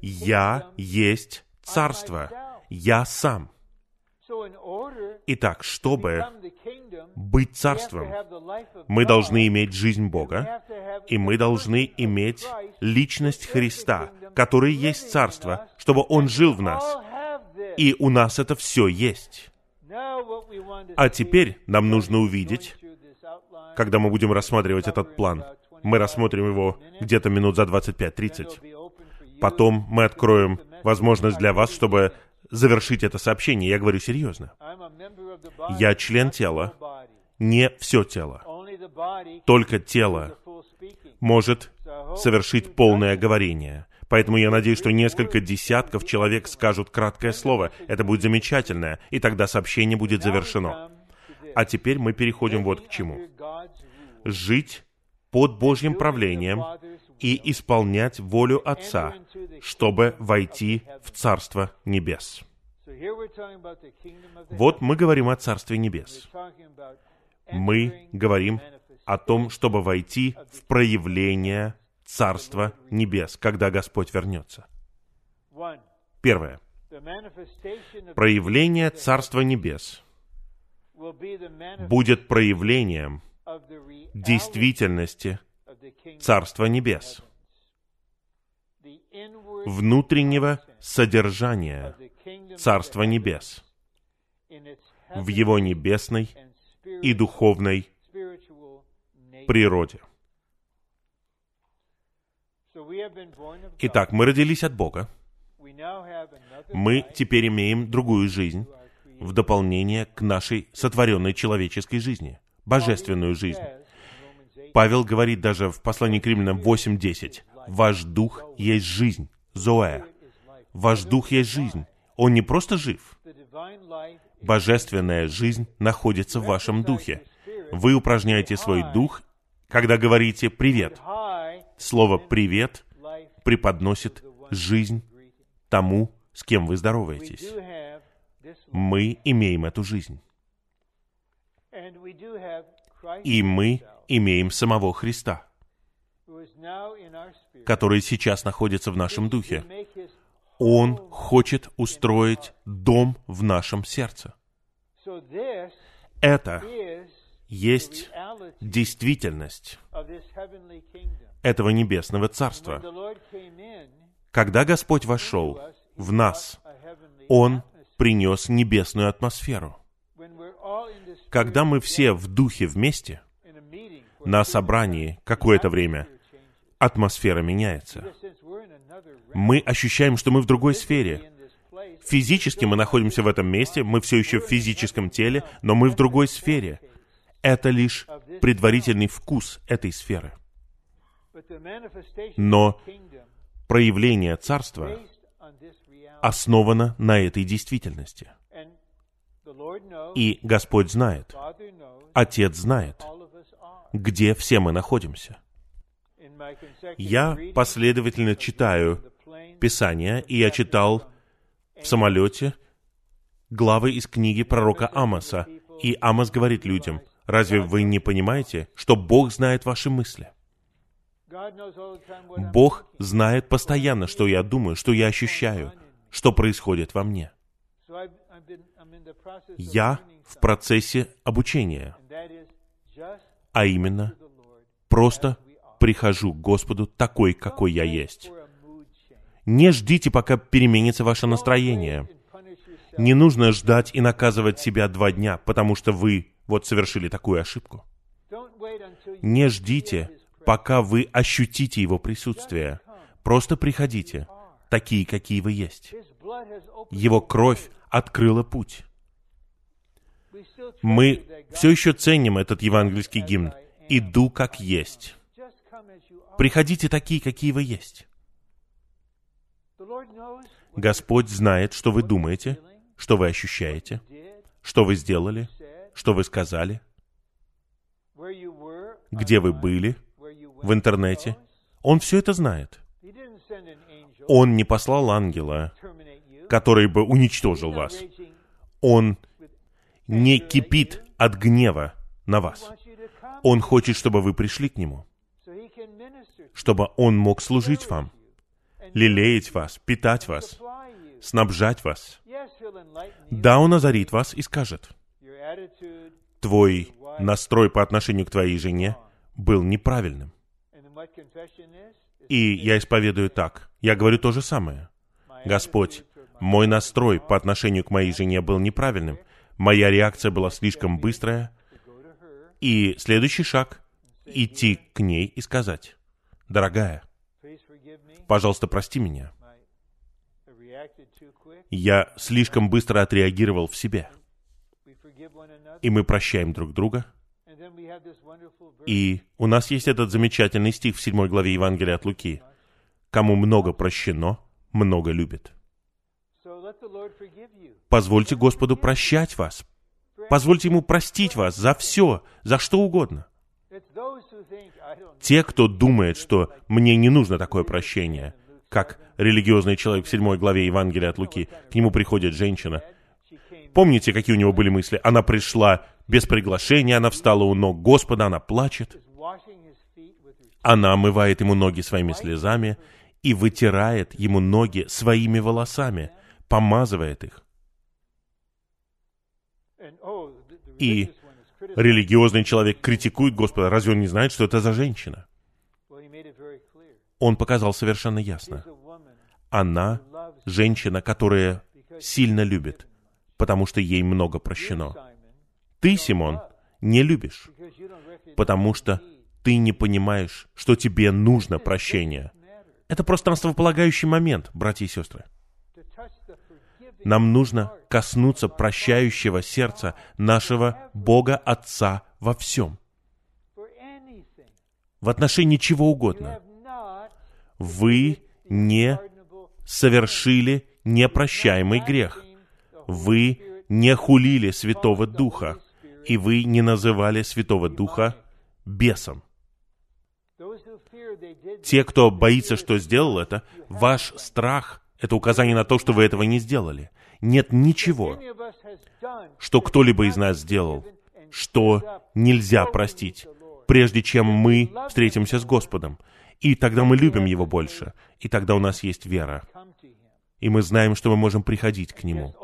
«Я есть царство, я сам». Итак, чтобы быть царством, мы должны иметь жизнь Бога, и мы должны иметь личность Христа, который есть царство, чтобы Он жил в нас. И у нас это все есть. А теперь нам нужно увидеть, когда мы будем рассматривать этот план, мы рассмотрим его где-то минут за 25-30. Потом мы откроем возможность для вас, чтобы завершить это сообщение. Я говорю серьезно. Я член тела, не все тело. Только тело может совершить полное говорение. Поэтому я надеюсь, что несколько десятков человек скажут краткое слово. Это будет замечательно, и тогда сообщение будет завершено. А теперь мы переходим вот к чему. Жить под Божьим правлением и исполнять волю Отца, чтобы войти в Царство Небес. Вот мы говорим о Царстве Небес. Мы говорим о том, чтобы войти в проявление Царства Небес, когда Господь вернется. Первое. Проявление Царства Небес будет проявлением действительности Царства Небес, внутреннего содержания Царства Небес в его небесной и духовной природе. Итак, мы родились от Бога. Мы теперь имеем другую жизнь в дополнение к нашей сотворенной человеческой жизни, божественную жизнь. Павел говорит даже в послании к римлянам 8.10, «Ваш дух есть жизнь, Зоэ. Ваш дух есть жизнь. Он не просто жив. Божественная жизнь находится в вашем духе. Вы упражняете свой дух, когда говорите «привет». Слово «привет» преподносит жизнь тому, с кем вы здороваетесь. Мы имеем эту жизнь. И мы имеем самого Христа, который сейчас находится в нашем духе. Он хочет устроить дом в нашем сердце. Это есть действительность этого небесного царства. Когда Господь вошел в нас, Он принес небесную атмосферу. Когда мы все в духе вместе, на собрании какое-то время, атмосфера меняется. Мы ощущаем, что мы в другой сфере. Физически мы находимся в этом месте, мы все еще в физическом теле, но мы в другой сфере. Это лишь предварительный вкус этой сферы. Но проявление Царства основано на этой действительности. И Господь знает, Отец знает, где все мы находимся. Я последовательно читаю Писание, и я читал в самолете главы из книги пророка Амоса. И Амос говорит людям, разве вы не понимаете, что Бог знает ваши мысли? Бог знает постоянно, что я думаю, что я ощущаю, что происходит во мне. Я в процессе обучения, а именно просто прихожу к Господу такой, какой я есть. Не ждите, пока переменится ваше настроение. Не нужно ждать и наказывать себя два дня, потому что вы вот совершили такую ошибку. Не ждите, пока вы ощутите Его присутствие. Просто приходите, такие, какие вы есть. Его кровь открыла путь. Мы все еще ценим этот евангельский гимн «Иду как есть». Приходите такие, какие вы есть. Господь знает, что вы думаете, что вы ощущаете, что вы сделали, что вы сказали, где вы были в интернете. Он все это знает. Он не послал ангела, который бы уничтожил вас. Он не кипит от гнева на вас. Он хочет, чтобы вы пришли к Нему, чтобы Он мог служить вам, лелеять вас, питать вас, снабжать вас. Да, Он озарит вас и скажет, твой настрой по отношению к твоей жене был неправильным. И я исповедую так. Я говорю то же самое. Господь, мой настрой по отношению к моей жене был неправильным. Моя реакция была слишком быстрая. И следующий шаг — идти к ней и сказать, «Дорогая, пожалуйста, прости меня. Я слишком быстро отреагировал в себе. И мы прощаем друг друга. И у нас есть этот замечательный стих в 7 главе Евангелия от Луки. «Кому много прощено, много любит». Позвольте Господу прощать вас. Позвольте Ему простить вас за все, за что угодно. Те, кто думает, что мне не нужно такое прощение, как религиозный человек в 7 главе Евангелия от Луки, к нему приходит женщина. Помните, какие у него были мысли? Она пришла без приглашения, она встала у ног Господа, она плачет. Она омывает ему ноги своими слезами и вытирает ему ноги своими волосами, помазывает их. И религиозный человек критикует Господа. Разве он не знает, что это за женщина? Он показал совершенно ясно. Она женщина, которая сильно любит, потому что ей много прощено. Ты, Симон, не любишь, потому что ты не понимаешь, что тебе нужно прощение. Это просто основополагающий момент, братья и сестры. Нам нужно коснуться прощающего сердца нашего Бога Отца во всем. В отношении чего угодно. Вы не совершили непрощаемый грех. Вы не хулили Святого Духа, и вы не называли Святого Духа бесом. Те, кто боится, что сделал это, ваш страх — это указание на то, что вы этого не сделали нет ничего, что кто-либо из нас сделал, что нельзя простить, прежде чем мы встретимся с Господом. И тогда мы любим Его больше, и тогда у нас есть вера. И мы знаем, что мы можем приходить к Нему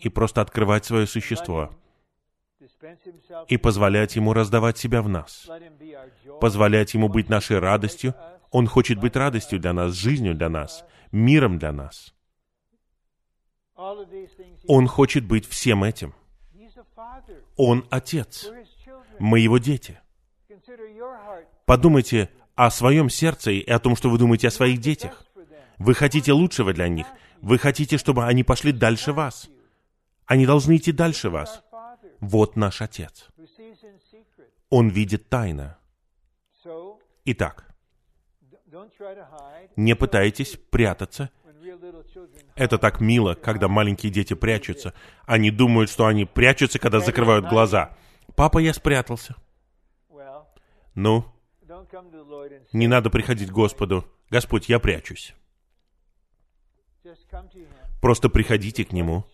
и просто открывать свое существо и позволять Ему раздавать себя в нас, позволять Ему быть нашей радостью. Он хочет быть радостью для нас, жизнью для нас, миром для нас. Он хочет быть всем этим. Он отец. Мы его дети. Подумайте о своем сердце и о том, что вы думаете о своих детях. Вы хотите лучшего для них. Вы хотите, чтобы они пошли дальше вас. Они должны идти дальше вас. Вот наш Отец. Он видит тайно. Итак, не пытайтесь прятаться это так мило, когда маленькие дети прячутся. Они думают, что они прячутся, когда закрывают глаза. Папа, я спрятался. Ну, не надо приходить к Господу. Господь, я прячусь. Просто приходите к Нему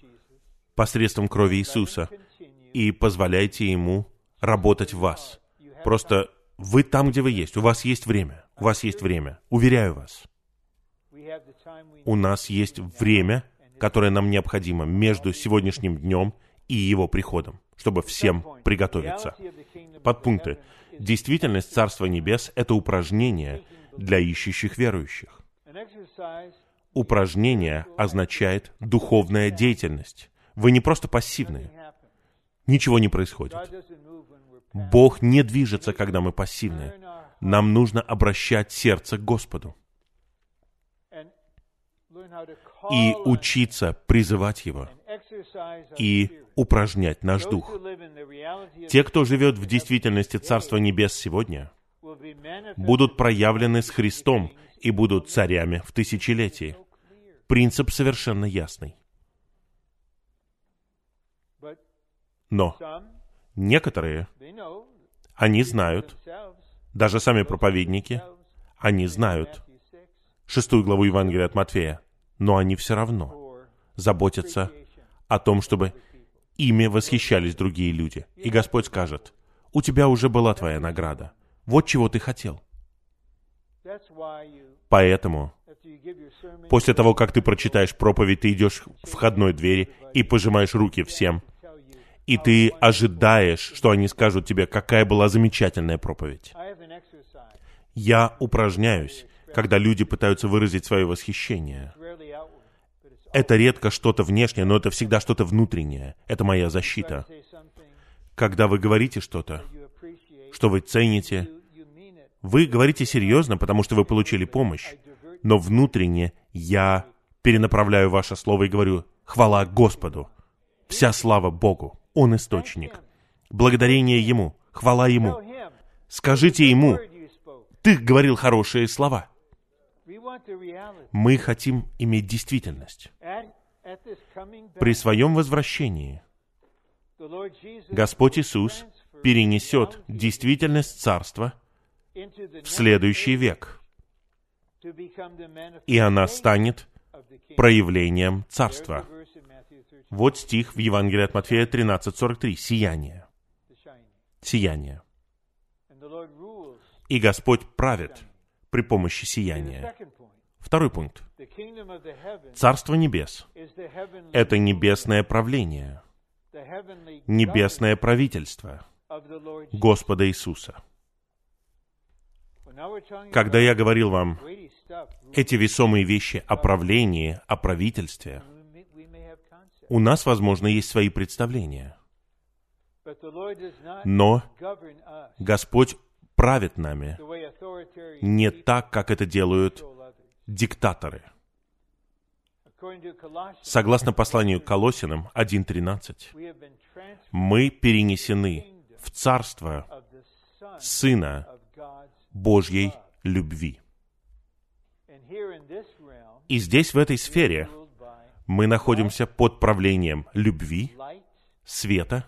посредством крови Иисуса и позволяйте Ему работать в вас. Просто вы там, где вы есть. У вас есть время. У вас есть время. Уверяю вас у нас есть время, которое нам необходимо между сегодняшним днем и его приходом, чтобы всем приготовиться. Подпункты. Действительность Царства Небес — это упражнение для ищущих верующих. Упражнение означает духовная деятельность. Вы не просто пассивные. Ничего не происходит. Бог не движется, когда мы пассивные. Нам нужно обращать сердце к Господу и учиться призывать Его и упражнять наш дух. Те, кто живет в действительности Царства Небес сегодня, будут проявлены с Христом и будут царями в тысячелетии. Принцип совершенно ясный. Но некоторые, они знают, даже сами проповедники, они знают шестую главу Евангелия от Матфея, но они все равно заботятся о том, чтобы ими восхищались другие люди. И Господь скажет, у тебя уже была твоя награда. Вот чего ты хотел. Поэтому, после того, как ты прочитаешь проповедь, ты идешь в входной двери и пожимаешь руки всем. И ты ожидаешь, что они скажут тебе, какая была замечательная проповедь. Я упражняюсь, когда люди пытаются выразить свое восхищение. Это редко что-то внешнее, но это всегда что-то внутреннее. Это моя защита. Когда вы говорите что-то, что вы цените, вы говорите серьезно, потому что вы получили помощь, но внутренне я перенаправляю ваше слово и говорю, хвала Господу, вся слава Богу, Он источник. Благодарение Ему, хвала Ему. Скажите Ему, Ты говорил хорошие слова. Мы хотим иметь действительность. При своем возвращении Господь Иисус перенесет действительность Царства в следующий век, и она станет проявлением Царства. Вот стих в Евангелии от Матфея 13.43. Сияние. Сияние. И Господь правит при помощи сияния. Второй пункт. Царство небес — это небесное правление, небесное правительство Господа Иисуса. Когда я говорил вам эти весомые вещи о правлении, о правительстве, у нас, возможно, есть свои представления. Но Господь правит нами не так, как это делают диктаторы. Согласно посланию Колосинам 1.13, мы перенесены в царство Сына Божьей любви. И здесь, в этой сфере, мы находимся под правлением любви, света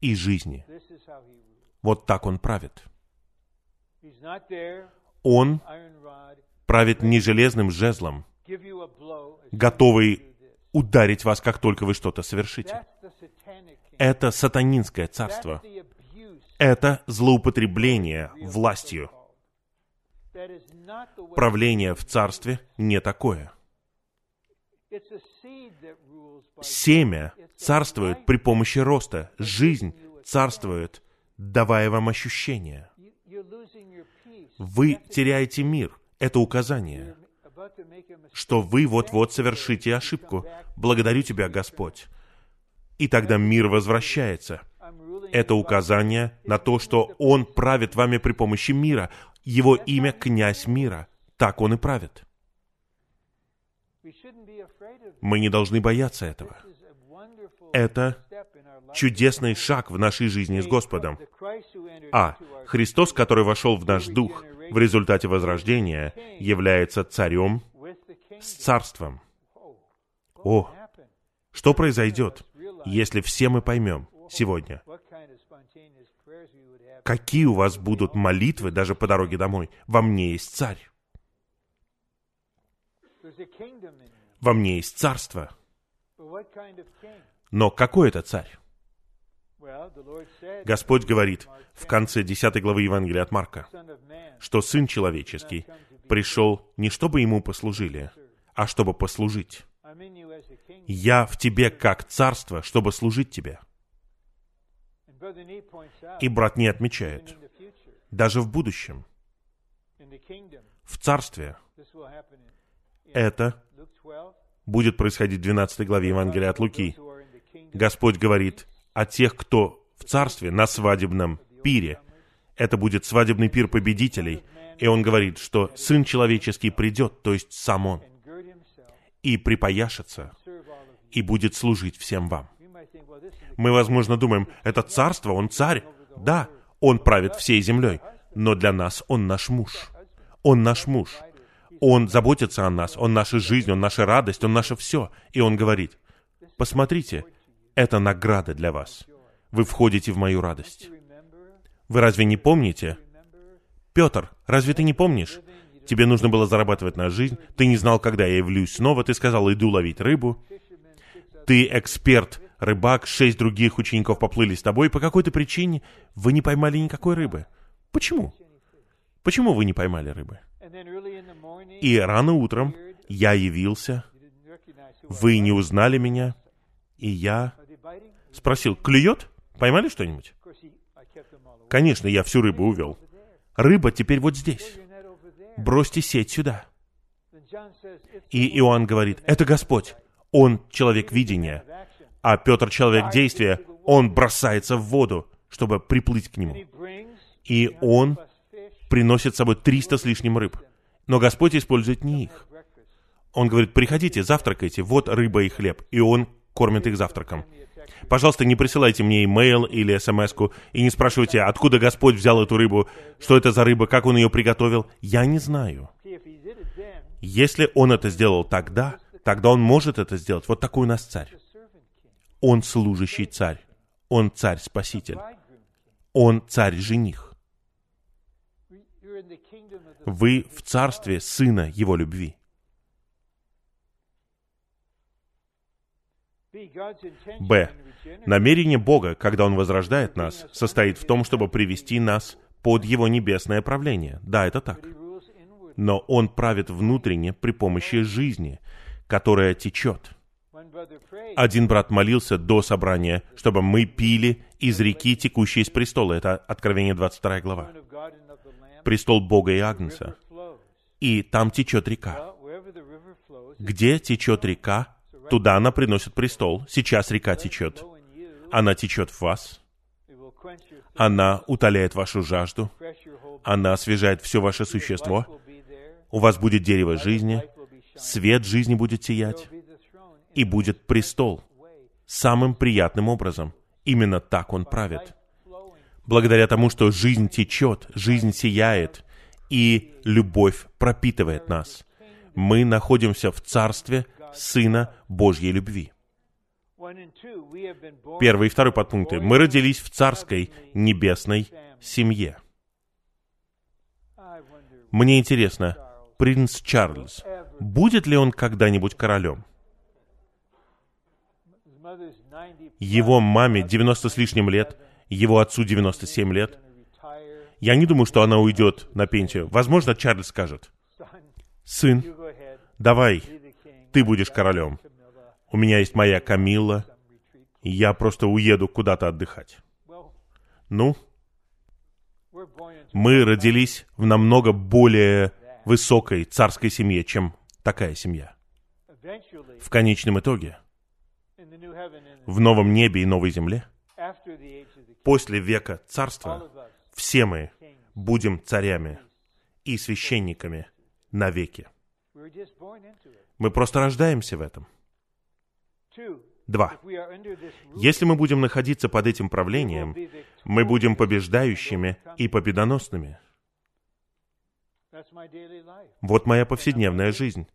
и жизни. Вот так он правит. Он правит не железным жезлом, готовый ударить вас, как только вы что-то совершите. Это сатанинское царство. Это злоупотребление властью. Правление в царстве не такое. Семя царствует при помощи роста. Жизнь царствует, давая вам ощущение. Вы теряете мир. Это указание, что вы вот-вот совершите ошибку. Благодарю Тебя, Господь. И тогда мир возвращается. Это указание на то, что Он правит вами при помощи мира. Его имя — князь мира. Так Он и правит. Мы не должны бояться этого. Это чудесный шаг в нашей жизни с Господом. А. Христос, который вошел в наш дух в результате возрождения, является царем с царством. О, что произойдет, если все мы поймем сегодня, какие у вас будут молитвы даже по дороге домой? Во мне есть царь. Во мне есть царство. Но какой это царь? Господь говорит в конце 10 главы Евангелия от Марка, что Сын Человеческий пришел не чтобы Ему послужили, а чтобы послужить. Я в тебе как царство, чтобы служить тебе. И брат не отмечает, даже в будущем, в царстве, это будет происходить в 12 главе Евангелия от Луки. Господь говорит о тех, кто в царстве на свадебном пире. Это будет свадебный пир победителей. И он говорит, что Сын Человеческий придет, то есть сам Он, и припояшется, и будет служить всем вам. Мы, возможно, думаем, это царство, он царь. Да, он правит всей землей, но для нас он наш муж. Он наш муж. Он заботится о нас, Он наша жизнь, Он наша радость, Он наше все. И Он говорит, посмотрите, это награда для вас. Вы входите в мою радость. Вы разве не помните? Петр, разве ты не помнишь? Тебе нужно было зарабатывать на жизнь, ты не знал, когда я явлюсь снова, ты сказал, иду ловить рыбу. Ты эксперт, рыбак, шесть других учеников поплыли с тобой, по какой-то причине вы не поймали никакой рыбы. Почему? Почему вы не поймали рыбы? И рано утром я явился, вы не узнали меня, и я спросил, клюет? Поймали что-нибудь? Конечно, я всю рыбу увел. Рыба теперь вот здесь. Бросьте сеть сюда. И Иоанн говорит, это Господь. Он человек видения, а Петр человек действия. Он бросается в воду, чтобы приплыть к нему. И он приносит с собой 300 с лишним рыб. Но Господь использует не их. Он говорит, приходите, завтракайте, вот рыба и хлеб. И он кормит их завтраком. Пожалуйста, не присылайте мне имейл или смс и не спрашивайте, откуда Господь взял эту рыбу, что это за рыба, как Он ее приготовил. Я не знаю. Если Он это сделал тогда, тогда Он может это сделать. Вот такой у нас царь. Он служащий царь. Он царь-спаситель. Он царь-жених. Вы в царстве Сына Его любви. Б. Намерение Бога, когда Он возрождает нас, состоит в том, чтобы привести нас под Его небесное правление. Да, это так. Но Он правит внутренне при помощи жизни, которая течет. Один брат молился до собрания, чтобы мы пили из реки, текущей из престола. Это Откровение 22 глава. Престол Бога и Агнца. И там течет река. Где течет река, Туда она приносит престол. Сейчас река течет. Она течет в вас. Она утоляет вашу жажду. Она освежает все ваше существо. У вас будет дерево жизни. Свет жизни будет сиять. И будет престол. Самым приятным образом. Именно так он правит. Благодаря тому, что жизнь течет, жизнь сияет, и любовь пропитывает нас. Мы находимся в царстве, Сына Божьей любви. Первый и второй подпункты. Мы родились в царской небесной семье. Мне интересно, принц Чарльз, будет ли он когда-нибудь королем? Его маме 90 с лишним лет, его отцу 97 лет. Я не думаю, что она уйдет на пенсию. Возможно, Чарльз скажет, «Сын, давай, ты будешь королем. У меня есть моя Камилла, и я просто уеду куда-то отдыхать. Ну, мы родились в намного более высокой царской семье, чем такая семья. В конечном итоге, в новом небе и новой земле, после века царства, все мы будем царями и священниками навеки. Мы просто рождаемся в этом. Два. Если мы будем находиться под этим правлением, мы будем побеждающими и победоносными. Вот моя повседневная жизнь.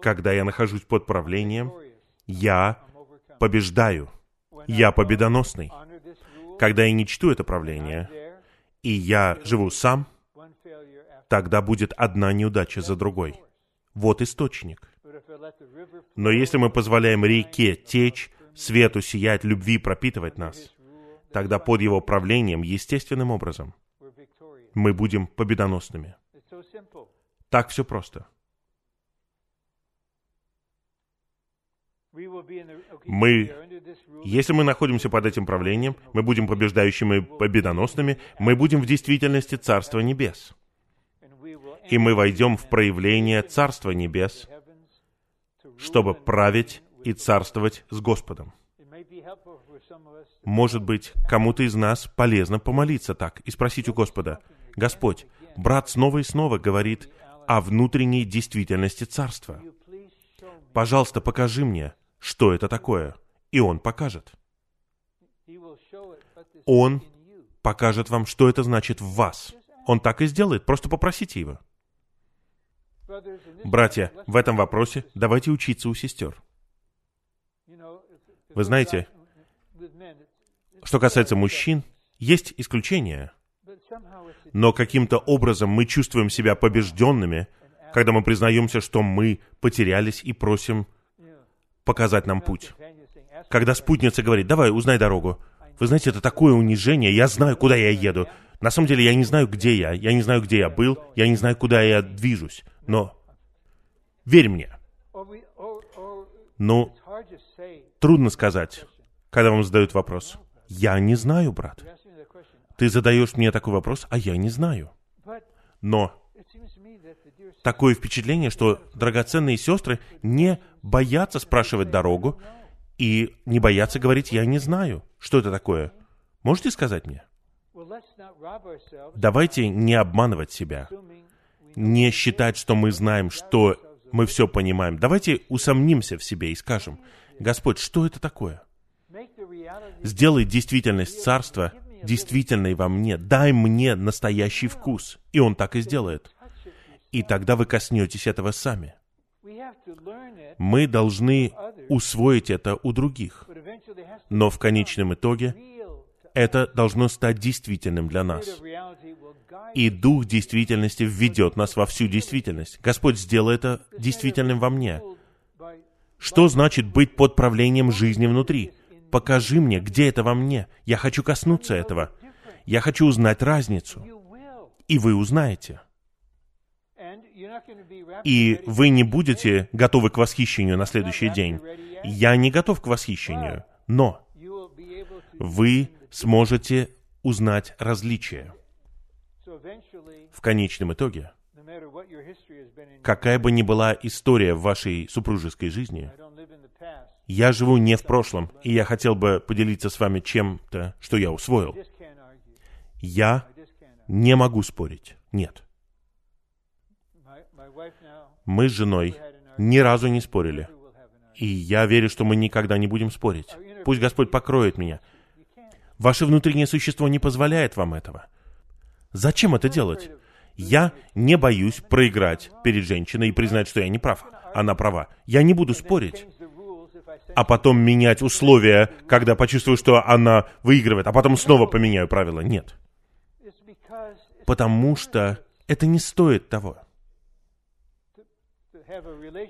Когда я нахожусь под правлением, я побеждаю. Я победоносный. Когда я не чту это правление, и я живу сам, тогда будет одна неудача за другой. Вот источник. Но если мы позволяем реке течь, свету сиять, любви пропитывать нас, тогда под его правлением, естественным образом, мы будем победоносными. Так все просто. Мы, если мы находимся под этим правлением, мы будем побеждающими и победоносными, мы будем в действительности Царства Небес и мы войдем в проявление Царства Небес, чтобы править и царствовать с Господом. Может быть, кому-то из нас полезно помолиться так и спросить у Господа, «Господь, брат снова и снова говорит о внутренней действительности Царства. Пожалуйста, покажи мне, что это такое». И Он покажет. Он покажет вам, что это значит в вас. Он так и сделает, просто попросите Его. Братья, в этом вопросе давайте учиться у сестер. Вы знаете, что касается мужчин, есть исключения, но каким-то образом мы чувствуем себя побежденными, когда мы признаемся, что мы потерялись и просим показать нам путь. Когда спутница говорит, давай, узнай дорогу. Вы знаете, это такое унижение, я знаю, куда я еду. На самом деле я не знаю, где я, я не знаю, где я был, я не знаю, куда я движусь. Но верь мне. Ну, трудно сказать, когда вам задают вопрос. Я не знаю, брат. Ты задаешь мне такой вопрос, а я не знаю. Но такое впечатление, что драгоценные сестры не боятся спрашивать дорогу и не боятся говорить «я не знаю». Что это такое? Можете сказать мне? Давайте не обманывать себя, не считать, что мы знаем, что мы все понимаем. Давайте усомнимся в себе и скажем, Господь, что это такое? Сделай действительность Царства действительной во мне. Дай мне настоящий вкус. И Он так и сделает. И тогда вы коснетесь этого сами. Мы должны усвоить это у других. Но в конечном итоге это должно стать действительным для нас. И Дух действительности введет нас во всю действительность. Господь, сделай это действительным во мне. Что значит быть под правлением жизни внутри? Покажи мне, где это во мне. Я хочу коснуться этого. Я хочу узнать разницу. И вы узнаете. И вы не будете готовы к восхищению на следующий день. Я не готов к восхищению, но вы сможете узнать различия. В конечном итоге, какая бы ни была история в вашей супружеской жизни, я живу не в прошлом, и я хотел бы поделиться с вами чем-то, что я усвоил. Я не могу спорить. Нет. Мы с женой ни разу не спорили. И я верю, что мы никогда не будем спорить. Пусть Господь покроет меня. Ваше внутреннее существо не позволяет вам этого. Зачем это делать? Я не боюсь проиграть перед женщиной и признать, что я не прав. Она права. Я не буду спорить. А потом менять условия, когда почувствую, что она выигрывает, а потом снова поменяю правила. Нет. Потому что это не стоит того.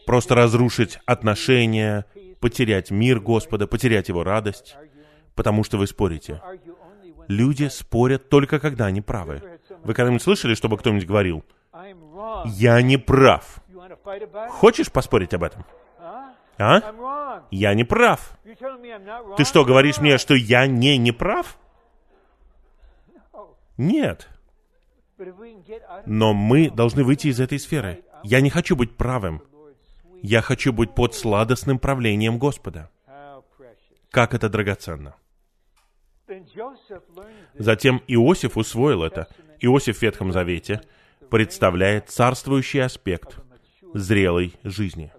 Просто разрушить отношения, потерять мир Господа, потерять Его радость потому что вы спорите. Люди спорят только когда они правы. Вы когда-нибудь слышали, чтобы кто-нибудь говорил, «Я не прав». Хочешь поспорить об этом? А? Я не прав. Ты что, говоришь мне, что я не не прав? Нет. Но мы должны выйти из этой сферы. Я не хочу быть правым. Я хочу быть под сладостным правлением Господа. Как это драгоценно. Затем Иосиф усвоил это. Иосиф в Ветхом Завете представляет царствующий аспект зрелой жизни,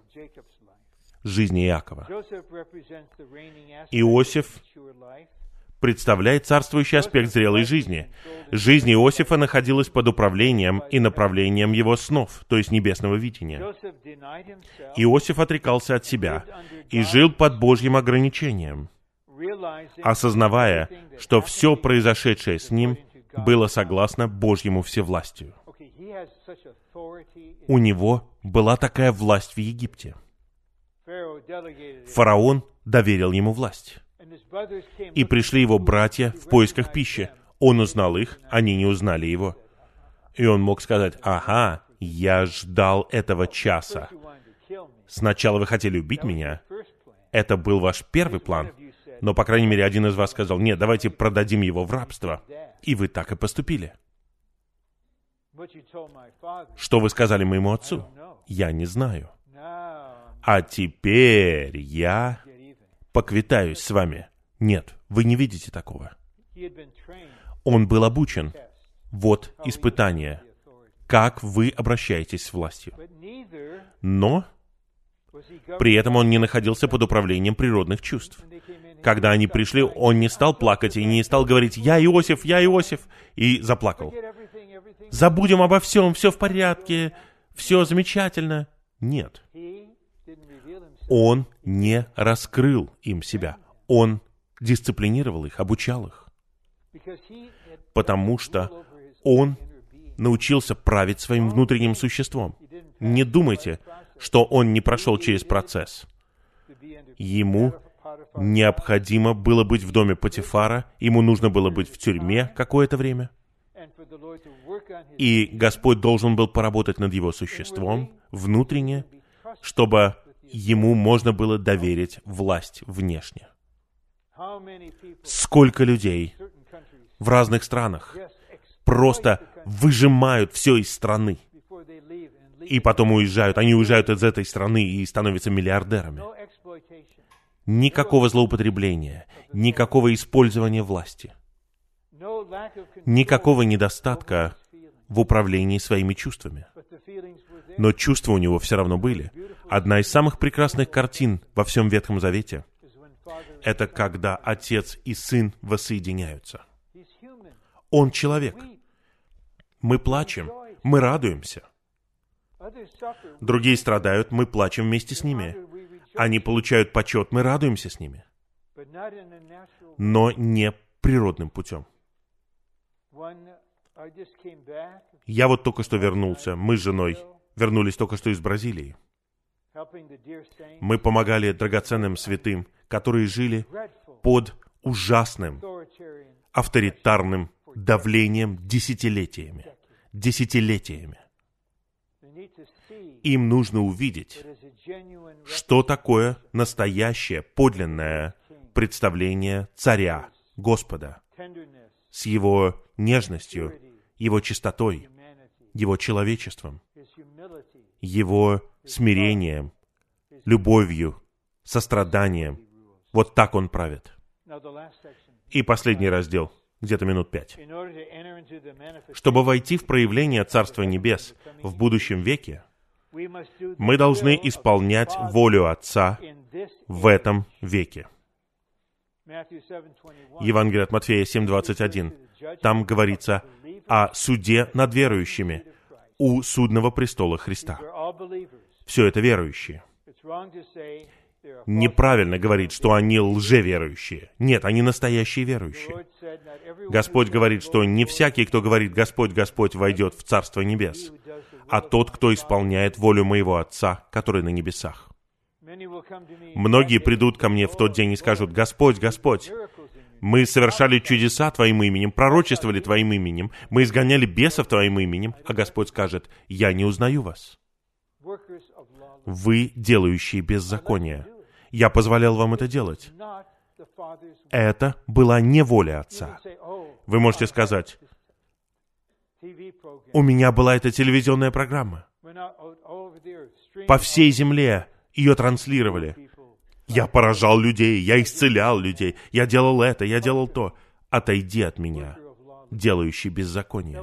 жизни Иакова. Иосиф представляет царствующий аспект зрелой жизни. Жизнь Иосифа находилась под управлением и направлением его снов, то есть небесного видения. Иосиф отрекался от себя и жил под Божьим ограничением – осознавая, что все произошедшее с ним было согласно Божьему всевластию. У него была такая власть в Египте. Фараон доверил ему власть. И пришли его братья в поисках пищи. Он узнал их, они не узнали его. И он мог сказать, ага, я ждал этого часа. Сначала вы хотели убить меня. Это был ваш первый план. Но, по крайней мере, один из вас сказал, нет, давайте продадим его в рабство. И вы так и поступили. Что вы сказали моему отцу? Я не знаю. А теперь я поквитаюсь с вами. Нет, вы не видите такого. Он был обучен. Вот испытание. Как вы обращаетесь с властью. Но при этом он не находился под управлением природных чувств. Когда они пришли, он не стал плакать и не стал говорить «Я Иосиф, я Иосиф» и заплакал. «Забудем обо всем, все в порядке, все замечательно». Нет. Он не раскрыл им себя. Он дисциплинировал их, обучал их. Потому что он научился править своим внутренним существом. Не думайте, что он не прошел через процесс. Ему необходимо было быть в доме Патифара, ему нужно было быть в тюрьме какое-то время. И Господь должен был поработать над его существом внутренне, чтобы ему можно было доверить власть внешне. Сколько людей в разных странах просто выжимают все из страны и потом уезжают. Они уезжают из этой страны и становятся миллиардерами. Никакого злоупотребления, никакого использования власти, никакого недостатка в управлении своими чувствами. но чувства у него все равно были. Одна из самых прекрасных картин во всем Ветхом Завете — это когда отец и сын воссоединяются. Он человек. Мы плачем, мы радуемся. Другие страдают, мы плачем вместе с ними. Они получают почет, мы радуемся с ними. Но не природным путем. Я вот только что вернулся, мы с женой вернулись только что из Бразилии. Мы помогали драгоценным святым, которые жили под ужасным авторитарным давлением десятилетиями. Десятилетиями. Им нужно увидеть, что такое настоящее, подлинное представление царя, Господа, с его нежностью, его чистотой, его человечеством, его смирением, любовью, состраданием. Вот так он правит. И последний раздел, где-то минут пять. Чтобы войти в проявление Царства Небес в будущем веке, мы должны исполнять волю Отца в этом веке. Евангелие от Матфея 7.21. Там говорится о суде над верующими у судного престола Христа. Все это верующие. Неправильно говорить, что они лжеверующие. Нет, они настоящие верующие. Господь говорит, что не всякий, кто говорит «Господь, Господь» войдет в Царство Небес, а тот, кто исполняет волю моего Отца, который на небесах. Многие придут ко мне в тот день и скажут, «Господь, Господь, мы совершали чудеса Твоим именем, пророчествовали Твоим именем, мы изгоняли бесов Твоим именем, а Господь скажет, «Я не узнаю вас. Вы, делающие беззаконие. Я позволял вам это делать. Это была не воля Отца. Вы можете сказать, у меня была эта телевизионная программа. По всей земле ее транслировали. Я поражал людей, я исцелял людей, я делал это, я делал то. Отойди от меня, делающий беззаконие.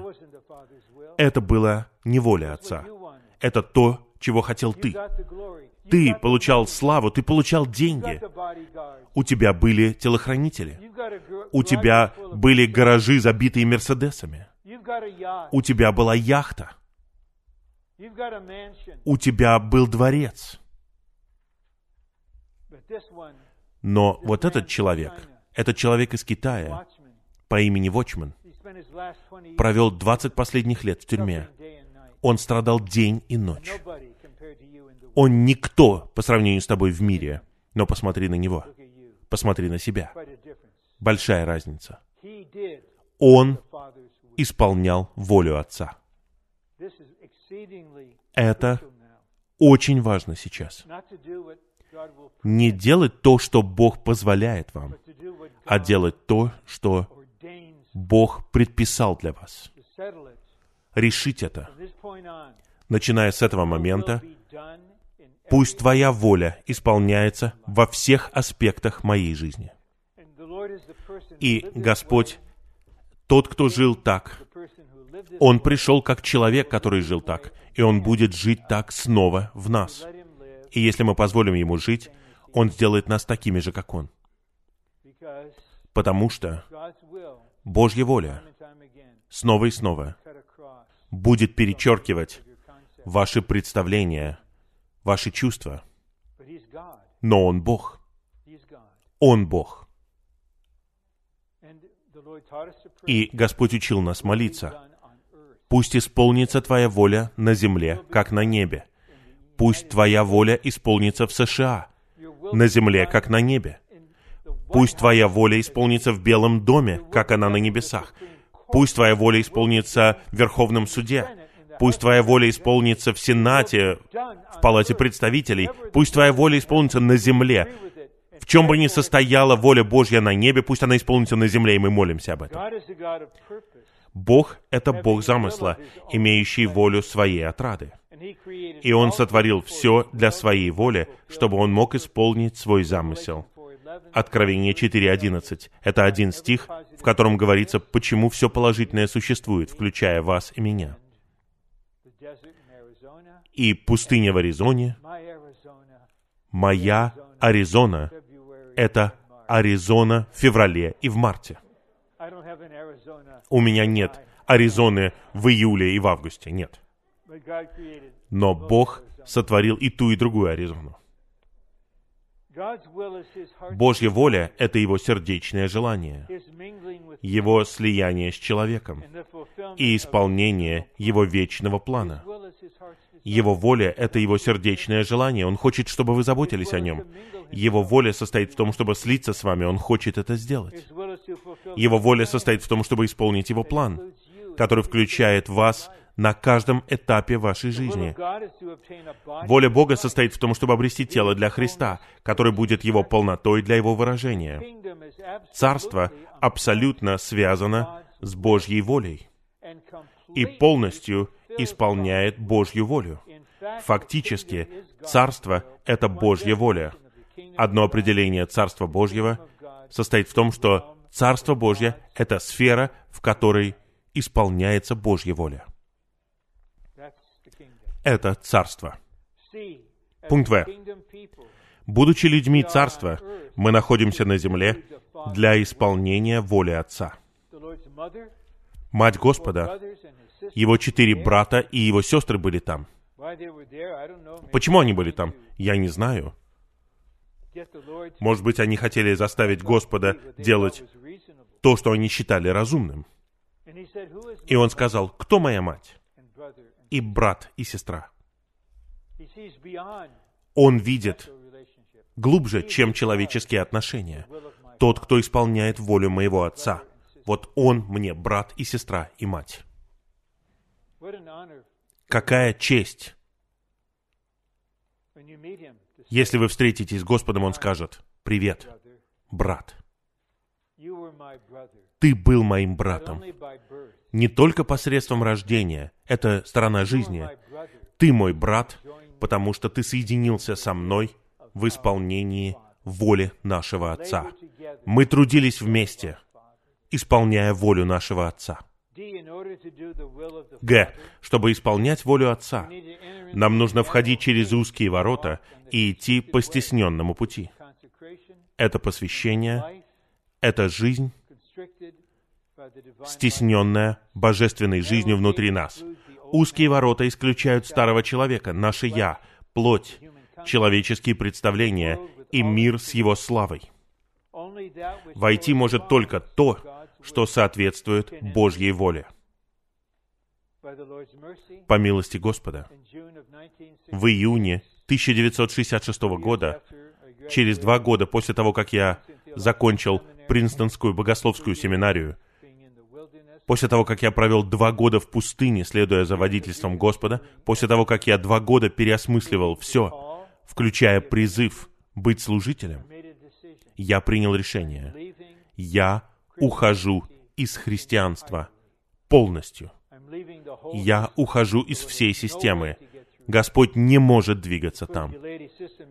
Это было не воля Отца. Это то, чего хотел ты. Ты получал славу, ты получал деньги. У тебя были телохранители. У тебя были гаражи, забитые Мерседесами. У тебя была яхта. У тебя был дворец. Но вот этот человек, этот человек из Китая по имени Вочман, провел 20 последних лет в тюрьме. Он страдал день и ночь. Он никто по сравнению с тобой в мире, но посмотри на него. Посмотри на себя. Большая разница. Он исполнял волю Отца. Это очень важно сейчас не делать то, что Бог позволяет вам, а делать то, что Бог предписал для вас. Решить это. Начиная с этого момента, пусть Твоя воля исполняется во всех аспектах моей жизни. И Господь, тот, кто жил так, Он пришел как человек, который жил так, и Он будет жить так снова в нас. И если мы позволим Ему жить, Он сделает нас такими же, как Он. Потому что Божья воля снова и снова будет перечеркивать ваши представления, ваши чувства. Но Он Бог. Он Бог. И Господь учил нас молиться. Пусть исполнится Твоя воля на земле, как на небе. Пусть Твоя воля исполнится в США, на земле, как на небе. Пусть Твоя воля исполнится в Белом доме, как она на небесах. Пусть Твоя воля исполнится в Верховном суде. Пусть Твоя воля исполнится в Сенате, в Палате представителей. Пусть Твоя воля исполнится на земле. В чем бы ни состояла воля Божья на небе, пусть она исполнится на земле, и мы молимся об этом. Бог — это Бог замысла, имеющий волю своей отрады. И Он сотворил все для своей воли, чтобы Он мог исполнить свой замысел. Откровение 4.11. Это один стих, в котором говорится, почему все положительное существует, включая вас и меня. И пустыня в Аризоне, моя Аризона — это Аризона в феврале и в марте. У меня нет Аризоны в июле и в августе, нет. Но Бог сотворил и ту, и другую Аризону. Божья воля — это Его сердечное желание, Его слияние с человеком и исполнение Его вечного плана. Его воля — это Его сердечное желание. Он хочет, чтобы вы заботились о Нем. Его воля состоит в том, чтобы слиться с вами. Он хочет это сделать. Его воля состоит в том, чтобы исполнить Его план, который включает вас на каждом этапе вашей жизни. Воля Бога состоит в том, чтобы обрести тело для Христа, которое будет Его полнотой для Его выражения. Царство абсолютно связано с Божьей волей и полностью исполняет Божью волю. Фактически, Царство — это Божья воля. Одно определение Царства Божьего состоит в том, что Царство Божье — это сфера, в которой исполняется Божья воля это царство. Пункт В. Будучи людьми царства, мы находимся на земле для исполнения воли Отца. Мать Господа, его четыре брата и его сестры были там. Почему они были там? Я не знаю. Может быть, они хотели заставить Господа делать то, что они считали разумным. И он сказал, кто моя мать? И брат, и сестра. Он видит глубже, чем человеческие отношения. Тот, кто исполняет волю моего Отца. Вот он мне брат и сестра и мать. Какая честь! Если вы встретитесь с Господом, Он скажет, «Привет, брат. Ты был моим братом не только посредством рождения, это сторона жизни. Ты мой брат, потому что ты соединился со мной в исполнении воли нашего Отца. Мы трудились вместе, исполняя волю нашего Отца. Г. Чтобы исполнять волю Отца, нам нужно входить через узкие ворота и идти по стесненному пути. Это посвящение, это жизнь, стесненная божественной жизнью внутри нас. Узкие ворота исключают старого человека, наше «я», плоть, человеческие представления и мир с его славой. Войти может только то, что соответствует Божьей воле. По милости Господа, в июне 1966 года, через два года после того, как я закончил Принстонскую богословскую семинарию, после того, как я провел два года в пустыне, следуя за водительством Господа, после того, как я два года переосмысливал все, включая призыв быть служителем, я принял решение. Я ухожу из христианства полностью. Я ухожу из всей системы. Господь не может двигаться там.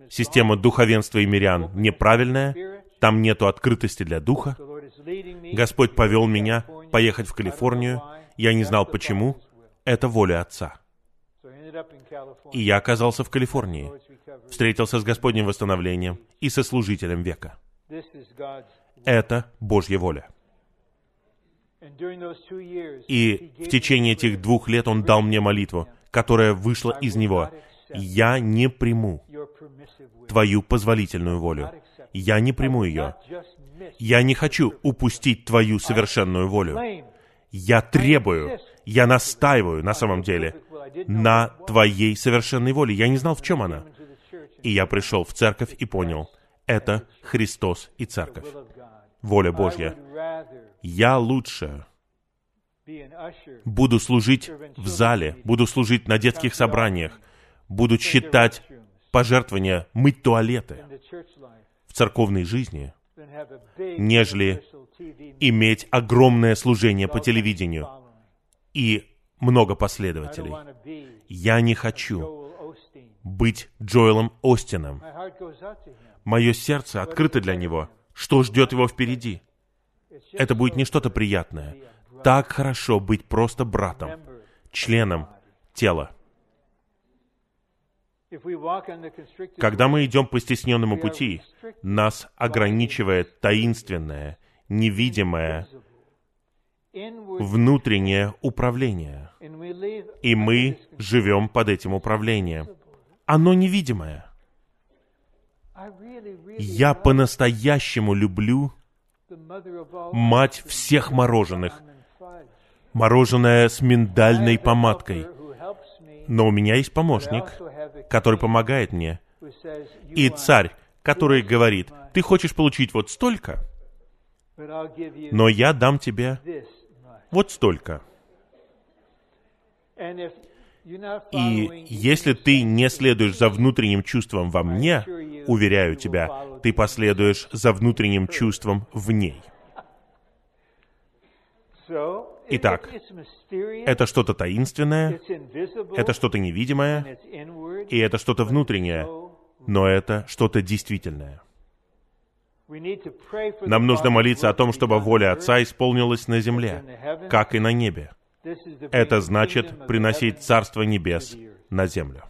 Система духовенства и мирян неправильная, там нету открытости для духа. Господь повел меня поехать в Калифорнию. Я не знал почему. Это воля Отца. И я оказался в Калифорнии. Встретился с Господним восстановлением и со служителем века. Это Божья воля. И в течение этих двух лет Он дал мне молитву, которая вышла из Него. Я не приму Твою позволительную волю я не приму ее. Я не хочу упустить Твою совершенную волю. Я требую, я настаиваю на самом деле на Твоей совершенной воле. Я не знал, в чем она. И я пришел в церковь и понял, это Христос и церковь. Воля Божья. Я лучше буду служить в зале, буду служить на детских собраниях, буду считать пожертвования, мыть туалеты церковной жизни, нежели иметь огромное служение по телевидению и много последователей. Я не хочу быть Джоэлом Остином. Мое сердце открыто для него. Что ждет его впереди? Это будет не что-то приятное. Так хорошо быть просто братом, членом тела. Когда мы идем по стесненному пути, нас ограничивает таинственное, невидимое, внутреннее управление. И мы живем под этим управлением. Оно невидимое. Я по-настоящему люблю мать всех мороженых. Мороженое с миндальной помадкой. Но у меня есть помощник, который помогает мне. И царь, который говорит, ты хочешь получить вот столько, но я дам тебе вот столько. И если ты не следуешь за внутренним чувством во мне, уверяю тебя, ты последуешь за внутренним чувством в ней. Итак, это что-то таинственное, это что-то невидимое, и это что-то внутреннее, но это что-то действительное. Нам нужно молиться о том, чтобы воля Отца исполнилась на земле, как и на небе. Это значит приносить Царство Небес на землю.